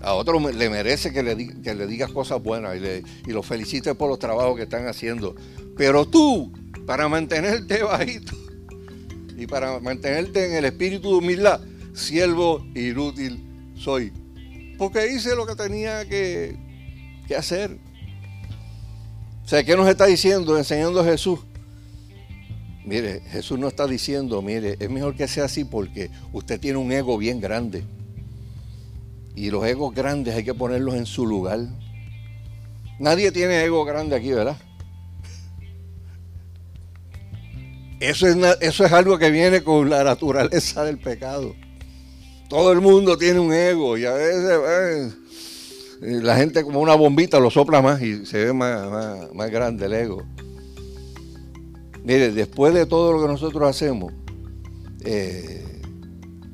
A otros le merece que le, le digas cosas buenas y, le, y los felicites por los trabajos que están haciendo. Pero tú, para mantenerte bajito, y para mantenerte en el espíritu de humildad, siervo inútil soy. Porque hice lo que tenía que, hacer. O sea, ¿qué nos está diciendo, enseñando Jesús? Mire, Jesús no está diciendo, mire, es mejor que sea así porque usted tiene un ego bien grande. Y los egos grandes hay que ponerlos en su lugar. Nadie tiene ego grande aquí, ¿verdad? Eso es, eso es algo que viene con la naturaleza del pecado. Todo el mundo tiene un ego y a veces eh, la gente como una bombita lo sopla más y se ve más, más, grande el ego. Mire, después de todo lo que nosotros hacemos, eh,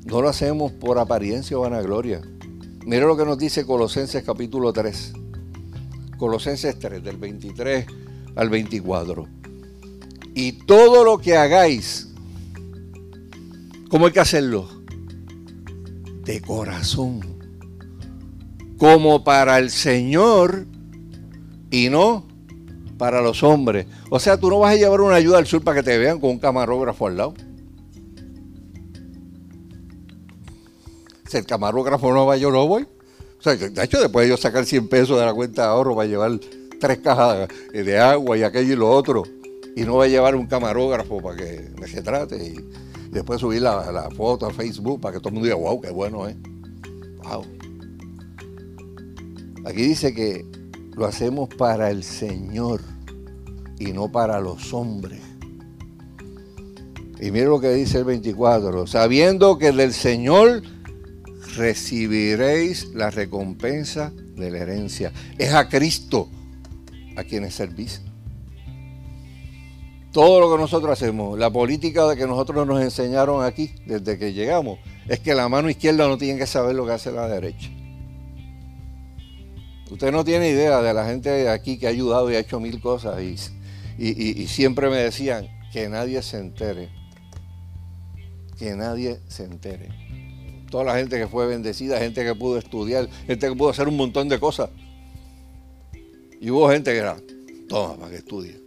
no lo hacemos por apariencia o vanagloria. Mira lo que nos dice Colosenses capítulo 3. Colosenses 3, del 23 al 24. Y todo lo que hagáis, ¿cómo hay que hacerlo? De corazón. Como para el Señor y no para los hombres. O sea, tú no vas a llevar una ayuda al sur para que te vean con un camarógrafo al lado. Si el camarógrafo no va, yo no voy. O sea, de hecho, después de yo sacar 100 pesos de la cuenta de ahorro para llevar tres cajas de agua y aquello y lo otro, y no va a llevar un camarógrafo para que me se trate después subir la, foto a Facebook para que todo el mundo diga, wow, qué bueno es. Wow. Aquí dice que lo hacemos para el Señor y no para los hombres. Y mire lo que dice el 24, sabiendo que del Señor recibiréis la recompensa de la herencia. Es a Cristo a quienes servís. Todo lo que nosotros hacemos, la política de que nosotros nos enseñaron aquí desde que llegamos, es que la mano izquierda no tiene que saber lo que hace la derecha. Usted no tiene idea de la gente aquí que ha ayudado y ha hecho mil cosas y, y siempre me decían que nadie se entere. Que nadie se entere toda la gente que fue bendecida, gente que pudo estudiar, gente que pudo hacer un montón de cosas. Y hubo gente que era, toma para que estudie,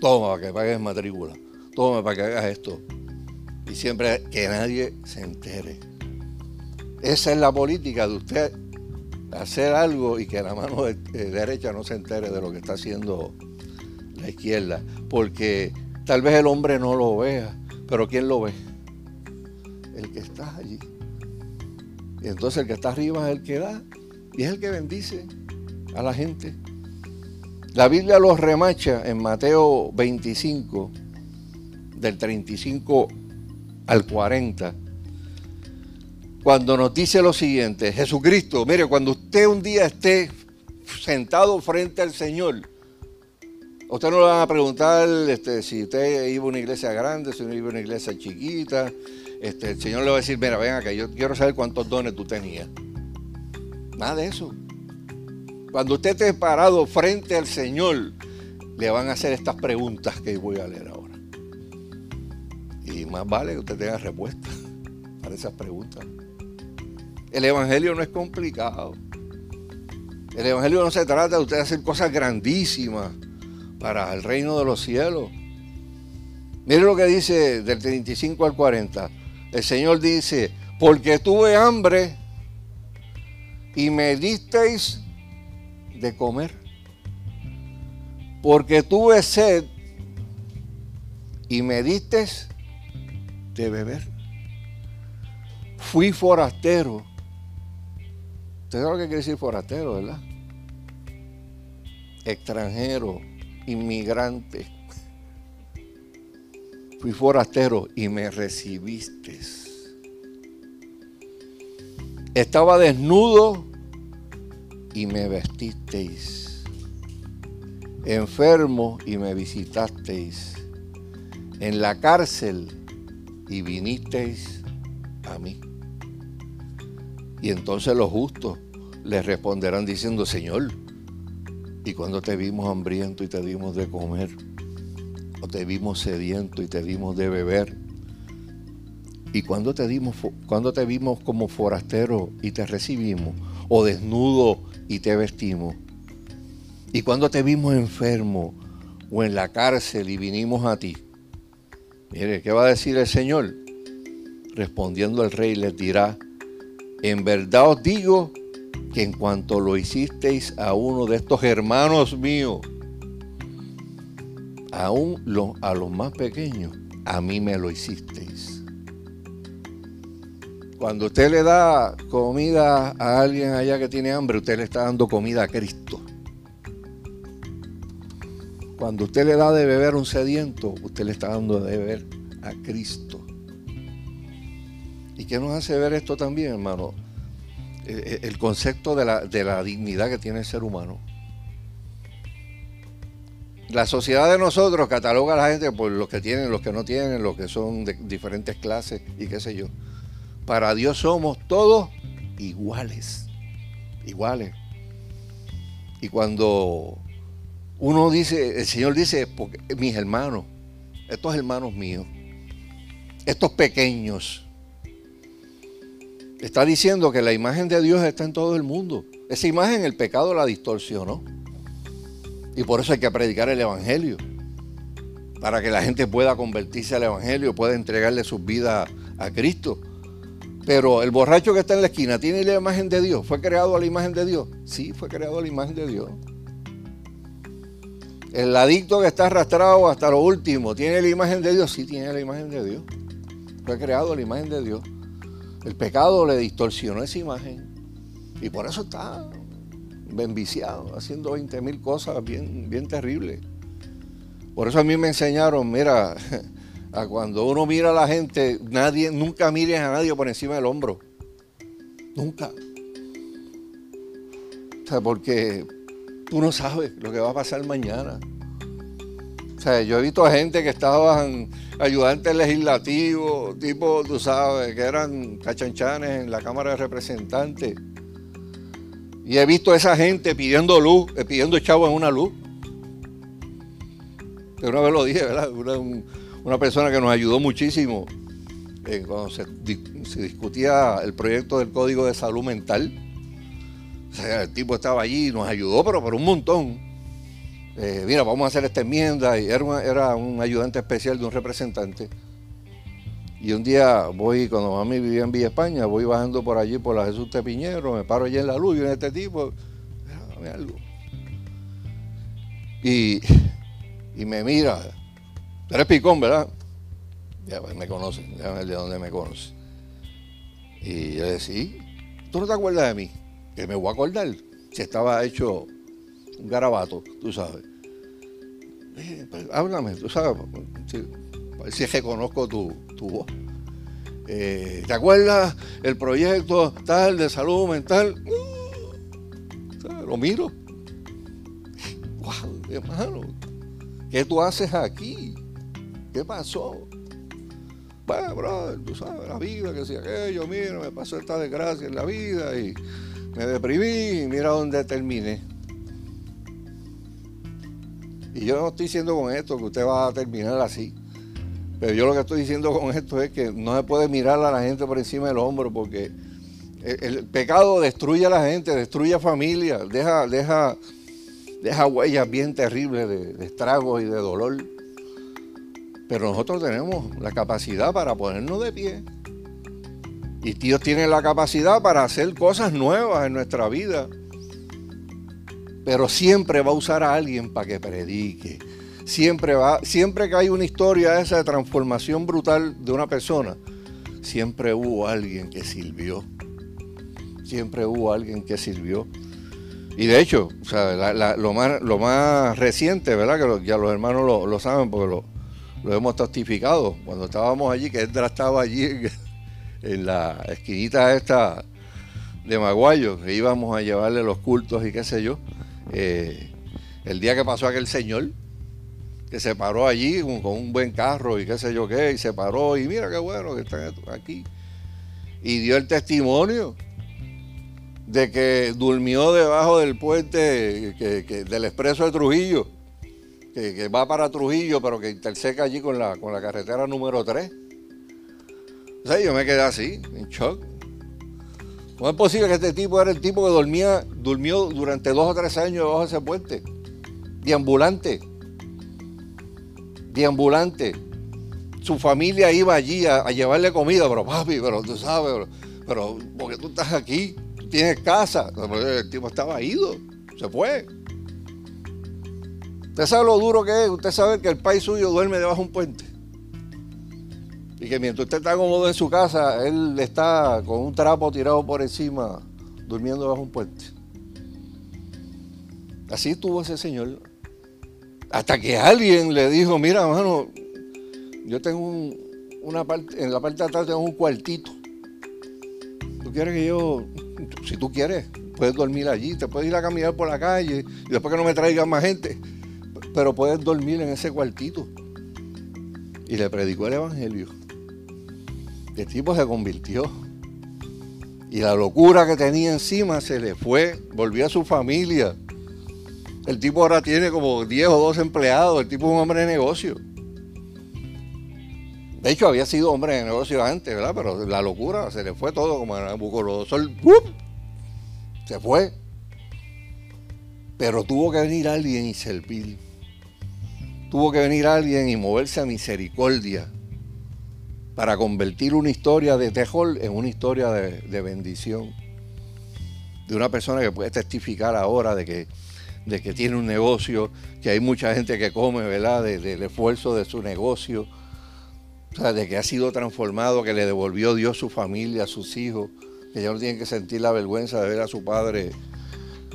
toma para que pagues matrícula, toma para que hagas esto. Y siempre que nadie se entere. Esa es la política de usted, hacer algo y que la mano derecha no se entere de lo que está haciendo la izquierda. Porque tal vez el hombre no lo vea, pero ¿quién lo ve? El que está allí. Y entonces el que está arriba es el que da y es el que bendice a la gente. La Biblia los remacha en Mateo 25, del 35 al 40, cuando nos dice lo siguiente, Jesucristo, mire, cuando usted un día esté sentado frente al Señor, usted no le van a preguntar este, si usted iba a una iglesia grande, si iba a una iglesia chiquita, este, el Señor le va a decir, mira, ven acá, yo quiero saber cuántos dones tú tenías. Nada de eso. Cuando usted esté parado frente al Señor, le van a hacer estas preguntas que voy a leer ahora. Y más vale que usted tenga respuesta para esas preguntas. El Evangelio no es complicado. El Evangelio no se trata de usted hacer cosas grandísimas para el reino de los cielos. Mire lo que dice del 35 al 40. El Señor dice, porque tuve hambre y me disteis de comer. Porque tuve sed y me disteis de beber. Fui forastero. Usted sabe lo que quiere decir forastero, ¿verdad? Extranjero, inmigrante fui forastero y me recibiste. Estaba desnudo y me vestisteis. Enfermo y me visitasteis. En la cárcel y vinisteis a mí. Y entonces los justos les responderán diciendo, Señor, ¿y cuando te vimos hambriento y te dimos de comer? o te vimos sediento y te dimos de beber. Y cuando te, dimos, cuando te vimos como forastero y te recibimos, o desnudo y te vestimos. Y cuando te vimos enfermo o en la cárcel y vinimos a ti. Mire, ¿qué va a decir el Señor? Respondiendo el rey les dirá, en verdad os digo que en cuanto lo hicisteis a uno de estos hermanos míos, aún a los más pequeños, a mí me lo hicisteis. Cuando usted le da comida a alguien allá que tiene hambre, usted le está dando comida a Cristo. Cuando usted le da de beber a un sediento, usted le está dando de beber a Cristo. ¿Y qué nos hace ver esto también, hermano? Eh, eh, el concepto de la, de la dignidad que tiene el ser humano. La sociedad de nosotros cataloga a la gente por los que tienen, los que no tienen, los que son de diferentes clases y qué sé yo. Para Dios somos todos iguales. iguales. Y cuando uno dice, el Señor dice, mis hermanos, estos hermanos míos, estos pequeños, está diciendo que la imagen de Dios está en todo el mundo. Esa imagen el pecado la distorsionó. Y por eso hay que predicar el Evangelio. Para que la gente pueda convertirse al Evangelio, pueda entregarle sus vidas a Cristo. Pero el borracho que está en la esquina tiene la imagen de Dios. ¿Fue creado a la imagen de Dios? Sí, fue creado a la imagen de Dios. El adicto que está arrastrado hasta lo último, ¿tiene la imagen de Dios? Sí, tiene la imagen de Dios. Fue creado a la imagen de Dios. El pecado le distorsionó esa imagen. Y por eso está enviciado, haciendo 20 mil cosas bien, bien terribles. Por eso a mí me enseñaron, mira, cuando uno mira a la gente, nadie, nunca mires a nadie por encima del hombro. Nunca. O sea, porque tú no sabes lo que va a pasar mañana. O sea, yo he visto a gente que estaban ayudantes legislativos, tipo, tú sabes, que eran cachanchanes en la Cámara de Representantes. Y he visto a esa gente pidiendo luz, eh, pidiendo chavo en una luz. Una vez lo dije, ¿verdad? Una, persona que nos ayudó muchísimo eh, cuando se, discutía el proyecto del Código de Salud Mental el tipo estaba allí y nos ayudó, pero por un montón. Eh, mira, vamos a hacer esta enmienda. Y era, era un ayudante especial de un representante. Y un día voy, cuando mami vivía en Villa España, voy bajando por allí por la Jesús de Piñero, me paro allí en la luz y viene este tipo. Y, y me mira. Eres picón, ¿verdad? Ya pues, me conocen, ya ver de dónde me conoce. Y yo le decía. ¿tú no te acuerdas de mí? que me voy a acordar si estaba hecho un garabato, tú sabes. Eh, pues, háblame, tú sabes, a ver si reconozco tu, tu voz. Eh, ¿Te acuerdas el proyecto tal de salud mental? Uh, lo miro. ¡Wow, hermano! ¿Qué tú haces aquí? ¿Qué pasó? Bueno, bro, tú sabes, la vida, que si aquello, mira, me pasó esta desgracia en la vida y me deprimí y mira dónde terminé. Y yo no estoy diciendo con esto que usted va a terminar así. Pero yo lo que estoy diciendo con esto es que no se puede mirar a la gente por encima del hombro porque el, pecado destruye a la gente, destruye a familias, deja, deja, deja huellas bien terribles de estragos y de dolor. Pero nosotros tenemos la capacidad para ponernos de pie y Dios tiene la capacidad para hacer cosas nuevas en nuestra vida. Pero siempre va a usar a alguien para que predique. Siempre, va, siempre que hay una historia esa de transformación brutal de una persona, siempre hubo alguien que sirvió. Siempre hubo alguien que sirvió. Y de hecho, lo, más, lo, más, reciente, ¿verdad? Que ya los hermanos lo, saben porque lo, lo, hemos testificado. Cuando estábamos allí, que él estaba allí en la esquinita esta de Maguayo, que íbamos a llevarle los cultos y qué sé yo, eh, el día que pasó aquel señor, que se paró allí con, un buen carro y qué sé yo qué, y se paró y mira qué bueno que están aquí. Y dio el testimonio de que durmió debajo del puente del expreso de Trujillo, que, va para Trujillo, pero que interseca allí con la, con la carretera número 3 yo me quedé así, en shock. ¿Cómo es posible que este tipo era el tipo que dormía, durmió durante dos o tres años debajo de ese puente? Deambulante. Deambulante. Su familia iba allí a, llevarle comida, pero papi, pero tú sabes, pero, porque tú estás aquí, tienes casa. El tipo estaba ido, se fue. Usted sabe lo duro que es, usted sabe que el país suyo duerme debajo de un puente. Y que mientras usted está cómodo en su casa, él está con un trapo tirado por encima, durmiendo bajo un puente. Así estuvo ese señor. Hasta que alguien le dijo, mira, hermano, yo tengo una parte, en la parte de atrás tengo un cuartito. ¿Tú quieres que yo, si tú quieres, puedes dormir allí, te puedes ir a caminar por la calle y después que no me traigan más gente, pero puedes dormir en ese cuartito. Y le predicó el Evangelio. El tipo se convirtió. Y la locura que tenía encima se le fue, volvió a su familia. El tipo ahora tiene como 10 o 12 empleados, el tipo es un hombre de negocio. De hecho, había sido hombre de negocio antes, ¿verdad? Pero la locura se le fue todo como a Nabucodonosor. Se fue. Pero tuvo que venir alguien y servir. Tuvo que venir alguien y moverse a misericordia para convertir una historia de Tejol en una historia de, bendición. De una persona que puede testificar ahora de que, de que tiene un negocio, que hay mucha gente que come, ¿verdad? del esfuerzo de su negocio, o sea, de que ha sido transformado, que le devolvió Dios su familia, sus hijos, que ya no tienen que sentir la vergüenza de ver a su padre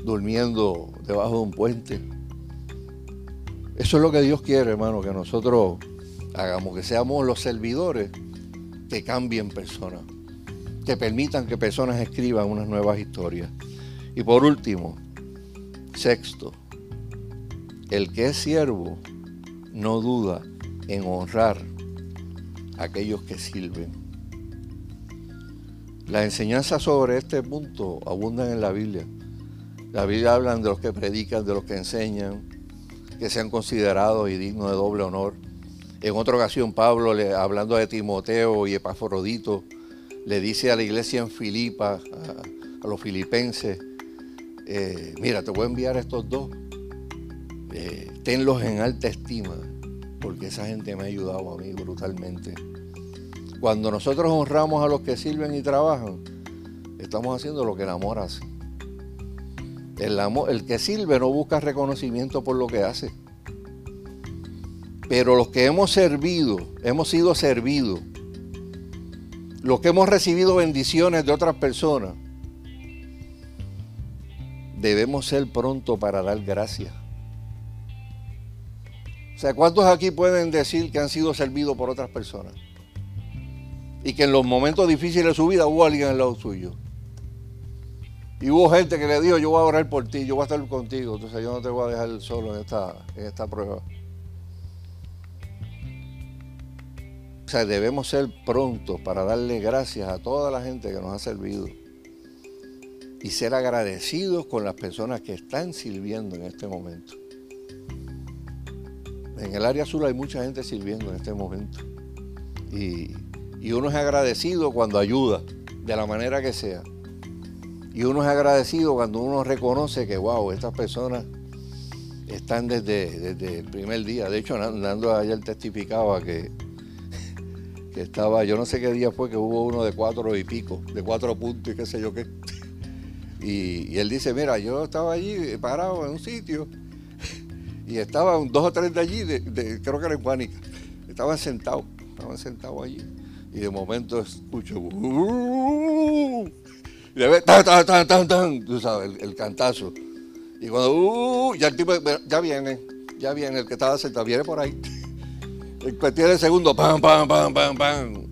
durmiendo debajo de un puente. Eso es lo que Dios quiere, hermano, que nosotros hagamos, que seamos los servidores que cambien personas, que permitan que personas escriban unas nuevas historias. Y por último, sexto, el que es siervo no duda en honrar a aquellos que sirven. Las enseñanzas sobre este punto abundan en la Biblia. La Biblia habla de los que predican, de los que enseñan, que sean considerados y dignos de doble honor en otra ocasión, Pablo, hablando de Timoteo y Epafrodito, le dice a la iglesia en Filipa, a, los filipenses, eh, mira, te voy a enviar estos dos, eh, tenlos en alta estima, porque esa gente me ha ayudado a mí brutalmente. Cuando nosotros honramos a los que sirven y trabajan, estamos haciendo lo que el amor hace. El, amor, el que sirve no busca reconocimiento por lo que hace. Pero los que hemos servido, hemos sido servidos, los que hemos recibido bendiciones de otras personas, debemos ser pronto para dar gracias. O sea, ¿cuántos aquí pueden decir que han sido servidos por otras personas? Y que en los momentos difíciles de su vida hubo alguien al lado suyo. Y hubo gente que le dijo, yo voy a orar por ti, yo voy a estar contigo, entonces yo no te voy a dejar solo en esta, en esta prueba. O sea, debemos ser prontos para darle gracias a toda la gente que nos ha servido y ser agradecidos con las personas que están sirviendo en este momento. En el área azul hay mucha gente sirviendo en este momento. Y, y uno es agradecido cuando ayuda, de la manera que sea. Y uno es agradecido cuando uno reconoce que, wow, estas personas están desde, desde el primer día. De hecho, Nando ayer testificaba que que estaba, yo no sé qué día fue que hubo uno de cuatro y pico, de cuatro puntos y qué sé yo qué. Y, él dice, mira, yo estaba allí parado en un sitio y estaban dos o tres de allí, creo que era en Juanica, estaban sentados, estaban sentados allí. Y de momento escucho, uh, y ve, tan, tan, tan, tan, tan, tú sabes, el, cantazo. Y cuando, uh, ya el tipo, ya viene, ya viene, el que estaba sentado, viene por ahí. En cuestión de segundo, pam, pam, pam, pam, pam.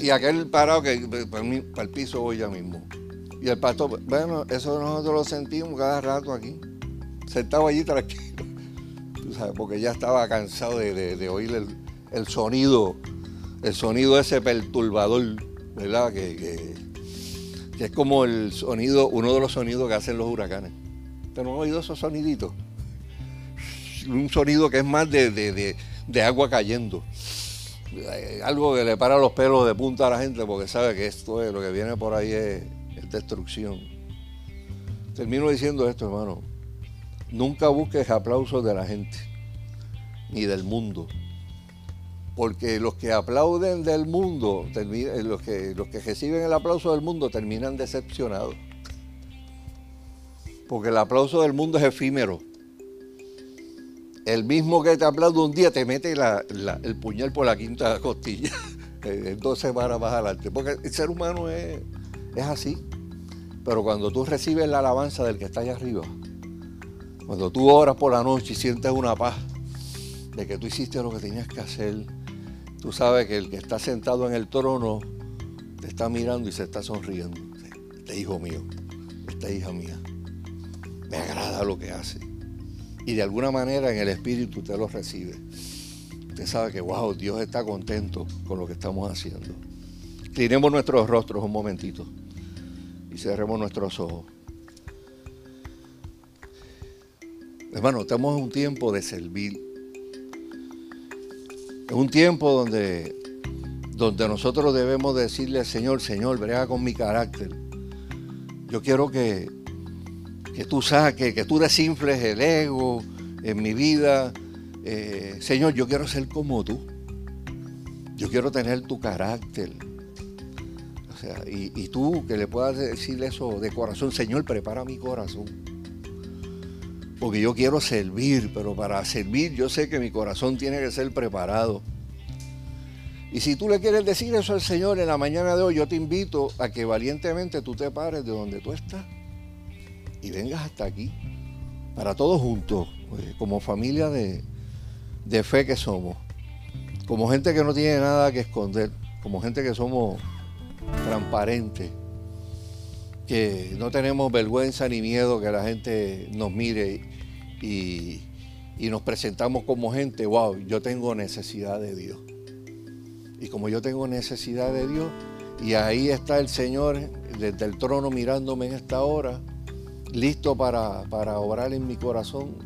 Y, aquel parado que para, el piso voy ya mismo. Y el pastor, bueno, eso nosotros lo sentimos cada rato aquí, sentado allí tranquilo. Tú sabes, porque ya estaba cansado de, oír el, sonido, el sonido ese perturbador, ¿verdad? Que, que, es como el sonido, uno de los sonidos que hacen los huracanes. ¿Te no han oído esos soniditos? un sonido que es más de, agua cayendo. Algo que le para los pelos de punta a la gente porque sabe que esto es lo que viene por ahí es, destrucción. Termino diciendo esto, hermano. Nunca busques aplausos de la gente, ni del mundo. Porque los que aplauden del mundo, los que, los que reciben el aplauso del mundo terminan decepcionados. Porque el aplauso del mundo es efímero el mismo que te aplaude un día te mete el puñal por la quinta costilla, dos semanas más adelante. Porque el ser humano es, es así. Pero cuando tú recibes la alabanza del que está allá arriba, cuando tú oras por la noche y sientes una paz de que tú hiciste lo que tenías que hacer, tú sabes que el que está sentado en el trono te está mirando y se está sonriendo. Este hijo mío, esta hija mía, me agrada lo que hace y de alguna manera en el espíritu usted lo recibe. Usted sabe que, wow, Dios está contento con lo que estamos haciendo. Inclinemos nuestros rostros un momentito y cerremos nuestros ojos. Hermano, estamos en un tiempo de servir. Es un tiempo donde, donde nosotros debemos decirle al Señor, Señor, brega con mi carácter. Yo quiero que, que tú saques, que tú desinfles el ego en mi vida. Eh, Señor, yo quiero ser como tú. Yo quiero tener tu carácter. O sea, y, tú que le puedas decir eso de corazón, Señor, prepara mi corazón. Porque yo quiero servir, pero para servir yo sé que mi corazón tiene que ser preparado. Y si tú le quieres decir eso al Señor en la mañana de hoy, yo te invito a que valientemente tú te pares de donde tú estás y vengas hasta aquí, para todos juntos, pues, como familia de, de fe que somos como gente que no tiene nada que esconder, como gente que somos transparentes, que no tenemos vergüenza ni miedo que la gente nos mire y, nos presentamos como gente, wow, yo tengo necesidad de Dios. Y como yo tengo necesidad de Dios, y ahí está el Señor desde el trono mirándome en esta hora, listo para, para obrar en mi corazón,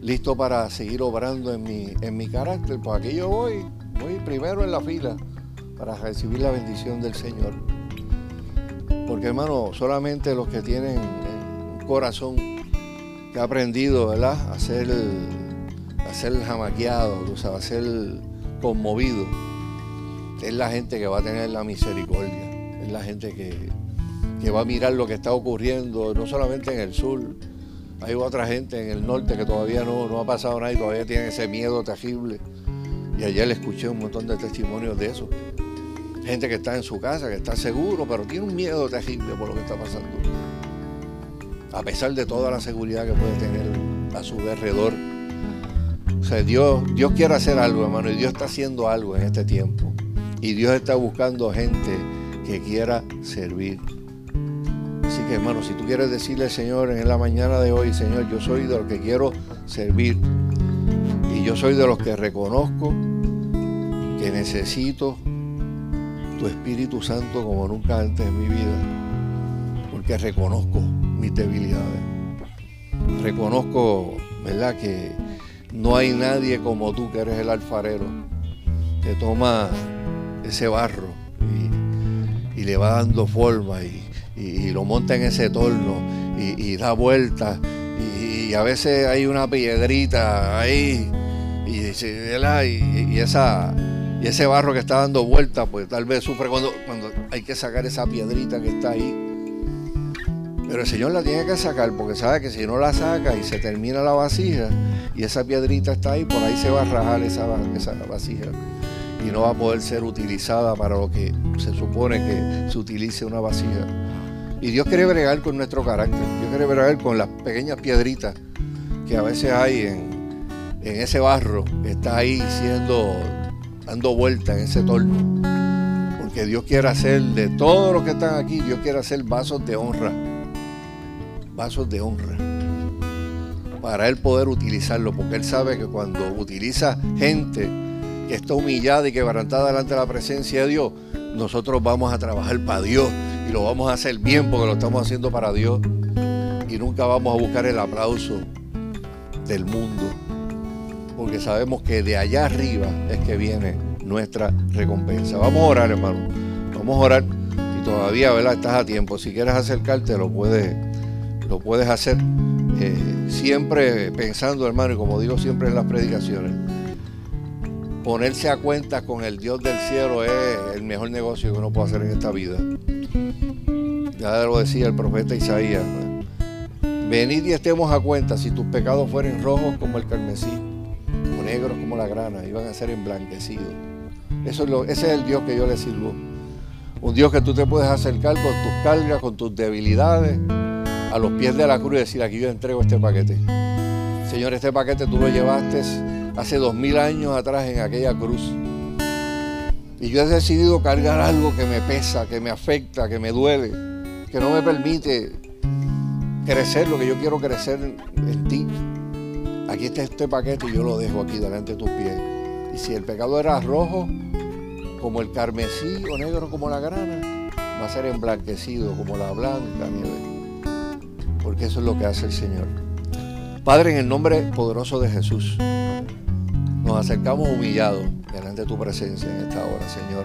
listo para seguir obrando en mi, en mi carácter, pues aquí yo voy, voy primero en la fila para recibir la bendición del Señor. Porque hermano, solamente los que tienen un corazón que ha aprendido, ¿verdad? A ser, a ser jamaqueado, o sea, a ser conmovido, es la gente que va a tener la misericordia, es la gente que, que va a mirar lo que está ocurriendo, no solamente en el sur, hay otra gente en el norte que todavía no, ha pasado nada y todavía tiene ese miedo terrible. Y ayer le escuché un montón de testimonios de eso. Gente que está en su casa, que está seguro, pero tiene un miedo terrible por lo que está pasando. A pesar de toda la seguridad que puede tener a su alrededor. O sea, Dios, Dios quiere hacer algo, hermano, y Dios está haciendo algo en este tiempo. Y Dios está buscando gente que quiera servir que hermano, si tú quieres decirle al Señor en la mañana de hoy, Señor, yo soy de los que quiero servir. Y yo soy de los que reconozco que necesito tu Espíritu Santo como nunca antes en mi vida. Porque reconozco debilidades. Reconozco, ¿verdad? Que no hay nadie como tú que eres el alfarero. Que toma ese barro y, le va dando forma y, y, lo monta en ese torno y, da vueltas y, a veces hay una piedrita ahí y, y, esa y ese barro que está dando vueltas pues tal vez sufre cuando, cuando hay que sacar esa piedrita que está ahí pero el Señor la tiene que sacar porque sabe que si no la saca y se termina la vasija y esa piedrita está ahí, por ahí se va a rajar esa, vasija y no va a poder ser utilizada para lo que se supone que se utilice una vasija. Y Dios quiere bregar con nuestro carácter. Dios quiere bregar con las pequeñas piedritas que a veces hay en, ese barro que está ahí siendo, dando vuelta en ese torno. Porque Dios quiere hacer de todos los que están aquí, Dios quiere hacer vasos de honra. Vasos de honra. Para Él poder utilizarlo. Porque Él sabe que cuando utiliza gente que está humillada y quebrantada delante de la presencia de Dios, nosotros vamos a trabajar para Dios y lo vamos a hacer bien porque lo estamos haciendo para Dios y nunca vamos a buscar el aplauso del mundo porque sabemos que de allá arriba es que viene nuestra recompensa. Vamos a orar, hermano. Vamos a orar y todavía, ¿verdad? Estás a tiempo. Si quieres acercarte, lo puedes, lo puedes hacer. Eh, siempre pensando, hermano, y como digo siempre en las predicaciones, ponerse a cuenta con el Dios del cielo es el mejor negocio que uno puede hacer en esta vida. Ya lo decía el profeta Isaías. Venid y estemos a cuenta si tus pecados fueren rojos como el carmesí o negros como la grana, iban a ser emblanquecidos. Eso es ese es el Dios que yo le sirvo. Un Dios que tú te puedes acercar con tus cargas, con tus debilidades, a los pies de la cruz y decir, aquí yo entrego este paquete. Señor, este paquete tú lo llevaste hace dos mil años atrás en aquella cruz. Y yo he decidido cargar algo que me pesa, que me afecta, que me duele, que no me permite crecer lo que yo quiero crecer en, ti. Aquí está este paquete y yo lo dejo aquí delante de tus pies. Y si el pecado era rojo, como el carmesí o negro como la grana, va a ser emblanquecido como la blanca nieve. Porque eso es lo que hace el Señor. Padre, en el nombre poderoso de Jesús, nos acercamos humillados delante de tu presencia en esta hora, Señor.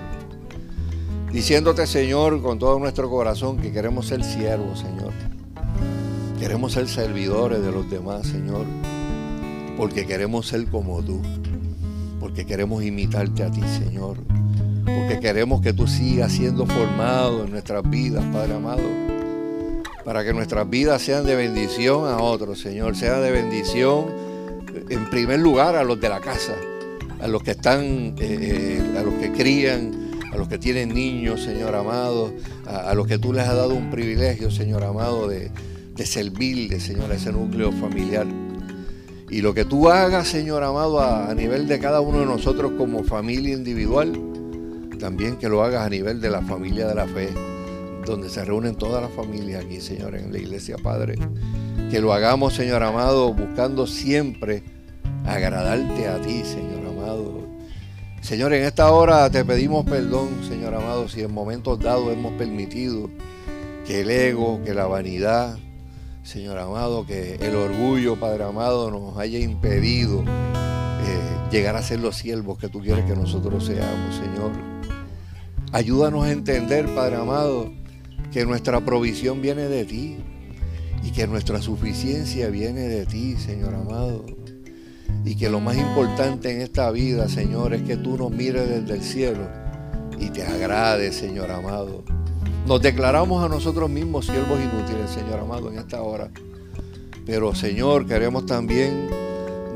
Diciéndote, Señor, con todo nuestro corazón que queremos ser siervos, Señor. Queremos ser servidores de los demás, Señor. Porque queremos ser como tú. Porque queremos imitarte a ti, Señor. Porque queremos que tú sigas siendo formado en nuestras vidas, Padre amado. Para que nuestras vidas sean de bendición a otros, Señor. Sean de bendición, en primer lugar, a los de la casa. A los que están, eh, eh, a los que crían, a los que tienen niños, Señor amado, a, los que tú les has dado un privilegio, Señor amado, de, de servirle, Señor, a ese núcleo familiar. Y lo que tú hagas, Señor amado, a, nivel de cada uno de nosotros como familia individual, también que lo hagas a nivel de la familia de la fe, donde se reúnen todas las familias aquí, Señor, en la iglesia, Padre. Que lo hagamos, Señor amado, buscando siempre agradarte a ti, Señor amado, Señor, en esta hora te pedimos perdón, Señor amado, si en momentos dados hemos permitido que el ego, que la vanidad, Señor amado, que el orgullo, Padre amado, nos haya impedido eh, llegar a ser los siervos que tú quieres que nosotros seamos, Señor. Ayúdanos a entender, Padre amado, que nuestra provisión viene de ti y que nuestra suficiencia viene de ti, Señor amado y que lo más importante en esta vida, Señor, es que tú nos mires desde el cielo y te agrade, Señor amado. Nos declaramos a nosotros mismos siervos inútiles, Señor amado, en esta hora. Pero, Señor, queremos también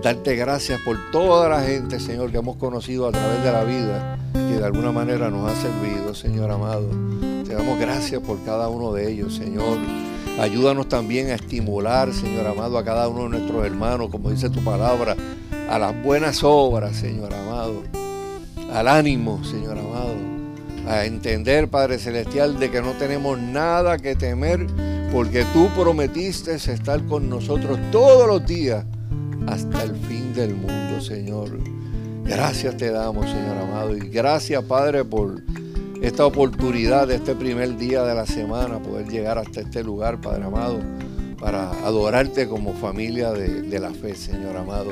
darte gracias por toda la gente, Señor, que hemos conocido a través de la vida, que de alguna manera nos ha servido, Señor amado. Te damos gracias por cada uno de ellos, Señor. Ayúdanos también a estimular, Señor amado, a cada uno de nuestros hermanos, como dice tu palabra, a las buenas obras, Señor amado, al ánimo, Señor amado, a entender, Padre Celestial, de que no tenemos nada que temer, porque tú prometiste estar con nosotros todos los días hasta el fin del mundo, Señor. Gracias te damos, Señor amado, y gracias, Padre, por esta oportunidad de este primer día de la semana, poder llegar hasta este lugar, Padre amado, para adorarte como familia de, la fe, Señor amado.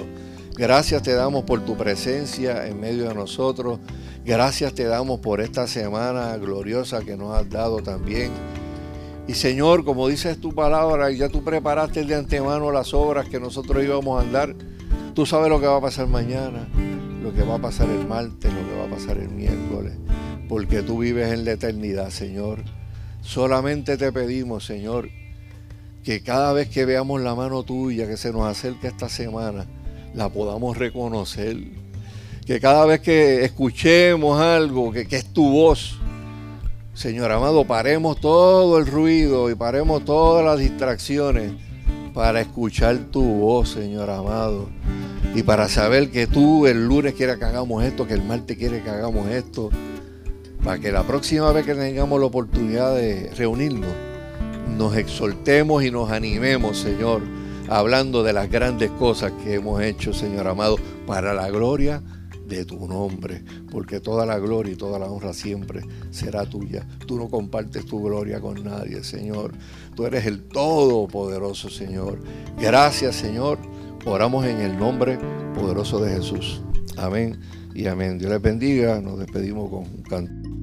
Gracias te damos por tu presencia en medio de nosotros. Gracias te damos por esta semana gloriosa que nos has dado también. Y Señor, como dices tu palabra, ya tú preparaste de antemano las obras que nosotros íbamos a andar. Tú sabes lo que va a pasar mañana, lo que va a pasar el martes, lo que va a pasar el miércoles porque tú vives en la eternidad, Señor. Solamente te pedimos, Señor, que cada vez que veamos la mano tuya que se nos acerca esta semana, la podamos reconocer. Que cada vez que escuchemos algo, que, es tu voz, Señor amado, paremos todo el ruido y paremos todas las distracciones para escuchar tu voz, Señor amado. Y para saber que tú el lunes quieres que hagamos esto, que el martes quiere que hagamos esto para que la próxima vez que tengamos la oportunidad de reunirnos, nos exhortemos y nos animemos, Señor, hablando de las grandes cosas que hemos hecho, Señor amado, para la gloria de tu nombre, porque toda la gloria y toda la honra siempre será tuya. Tú no compartes tu gloria con nadie, Señor. Tú eres el Todopoderoso, Señor. Gracias, Señor. Oramos en el nombre poderoso de Jesús. Amén y amén. Dios les bendiga. Nos despedimos con un canto.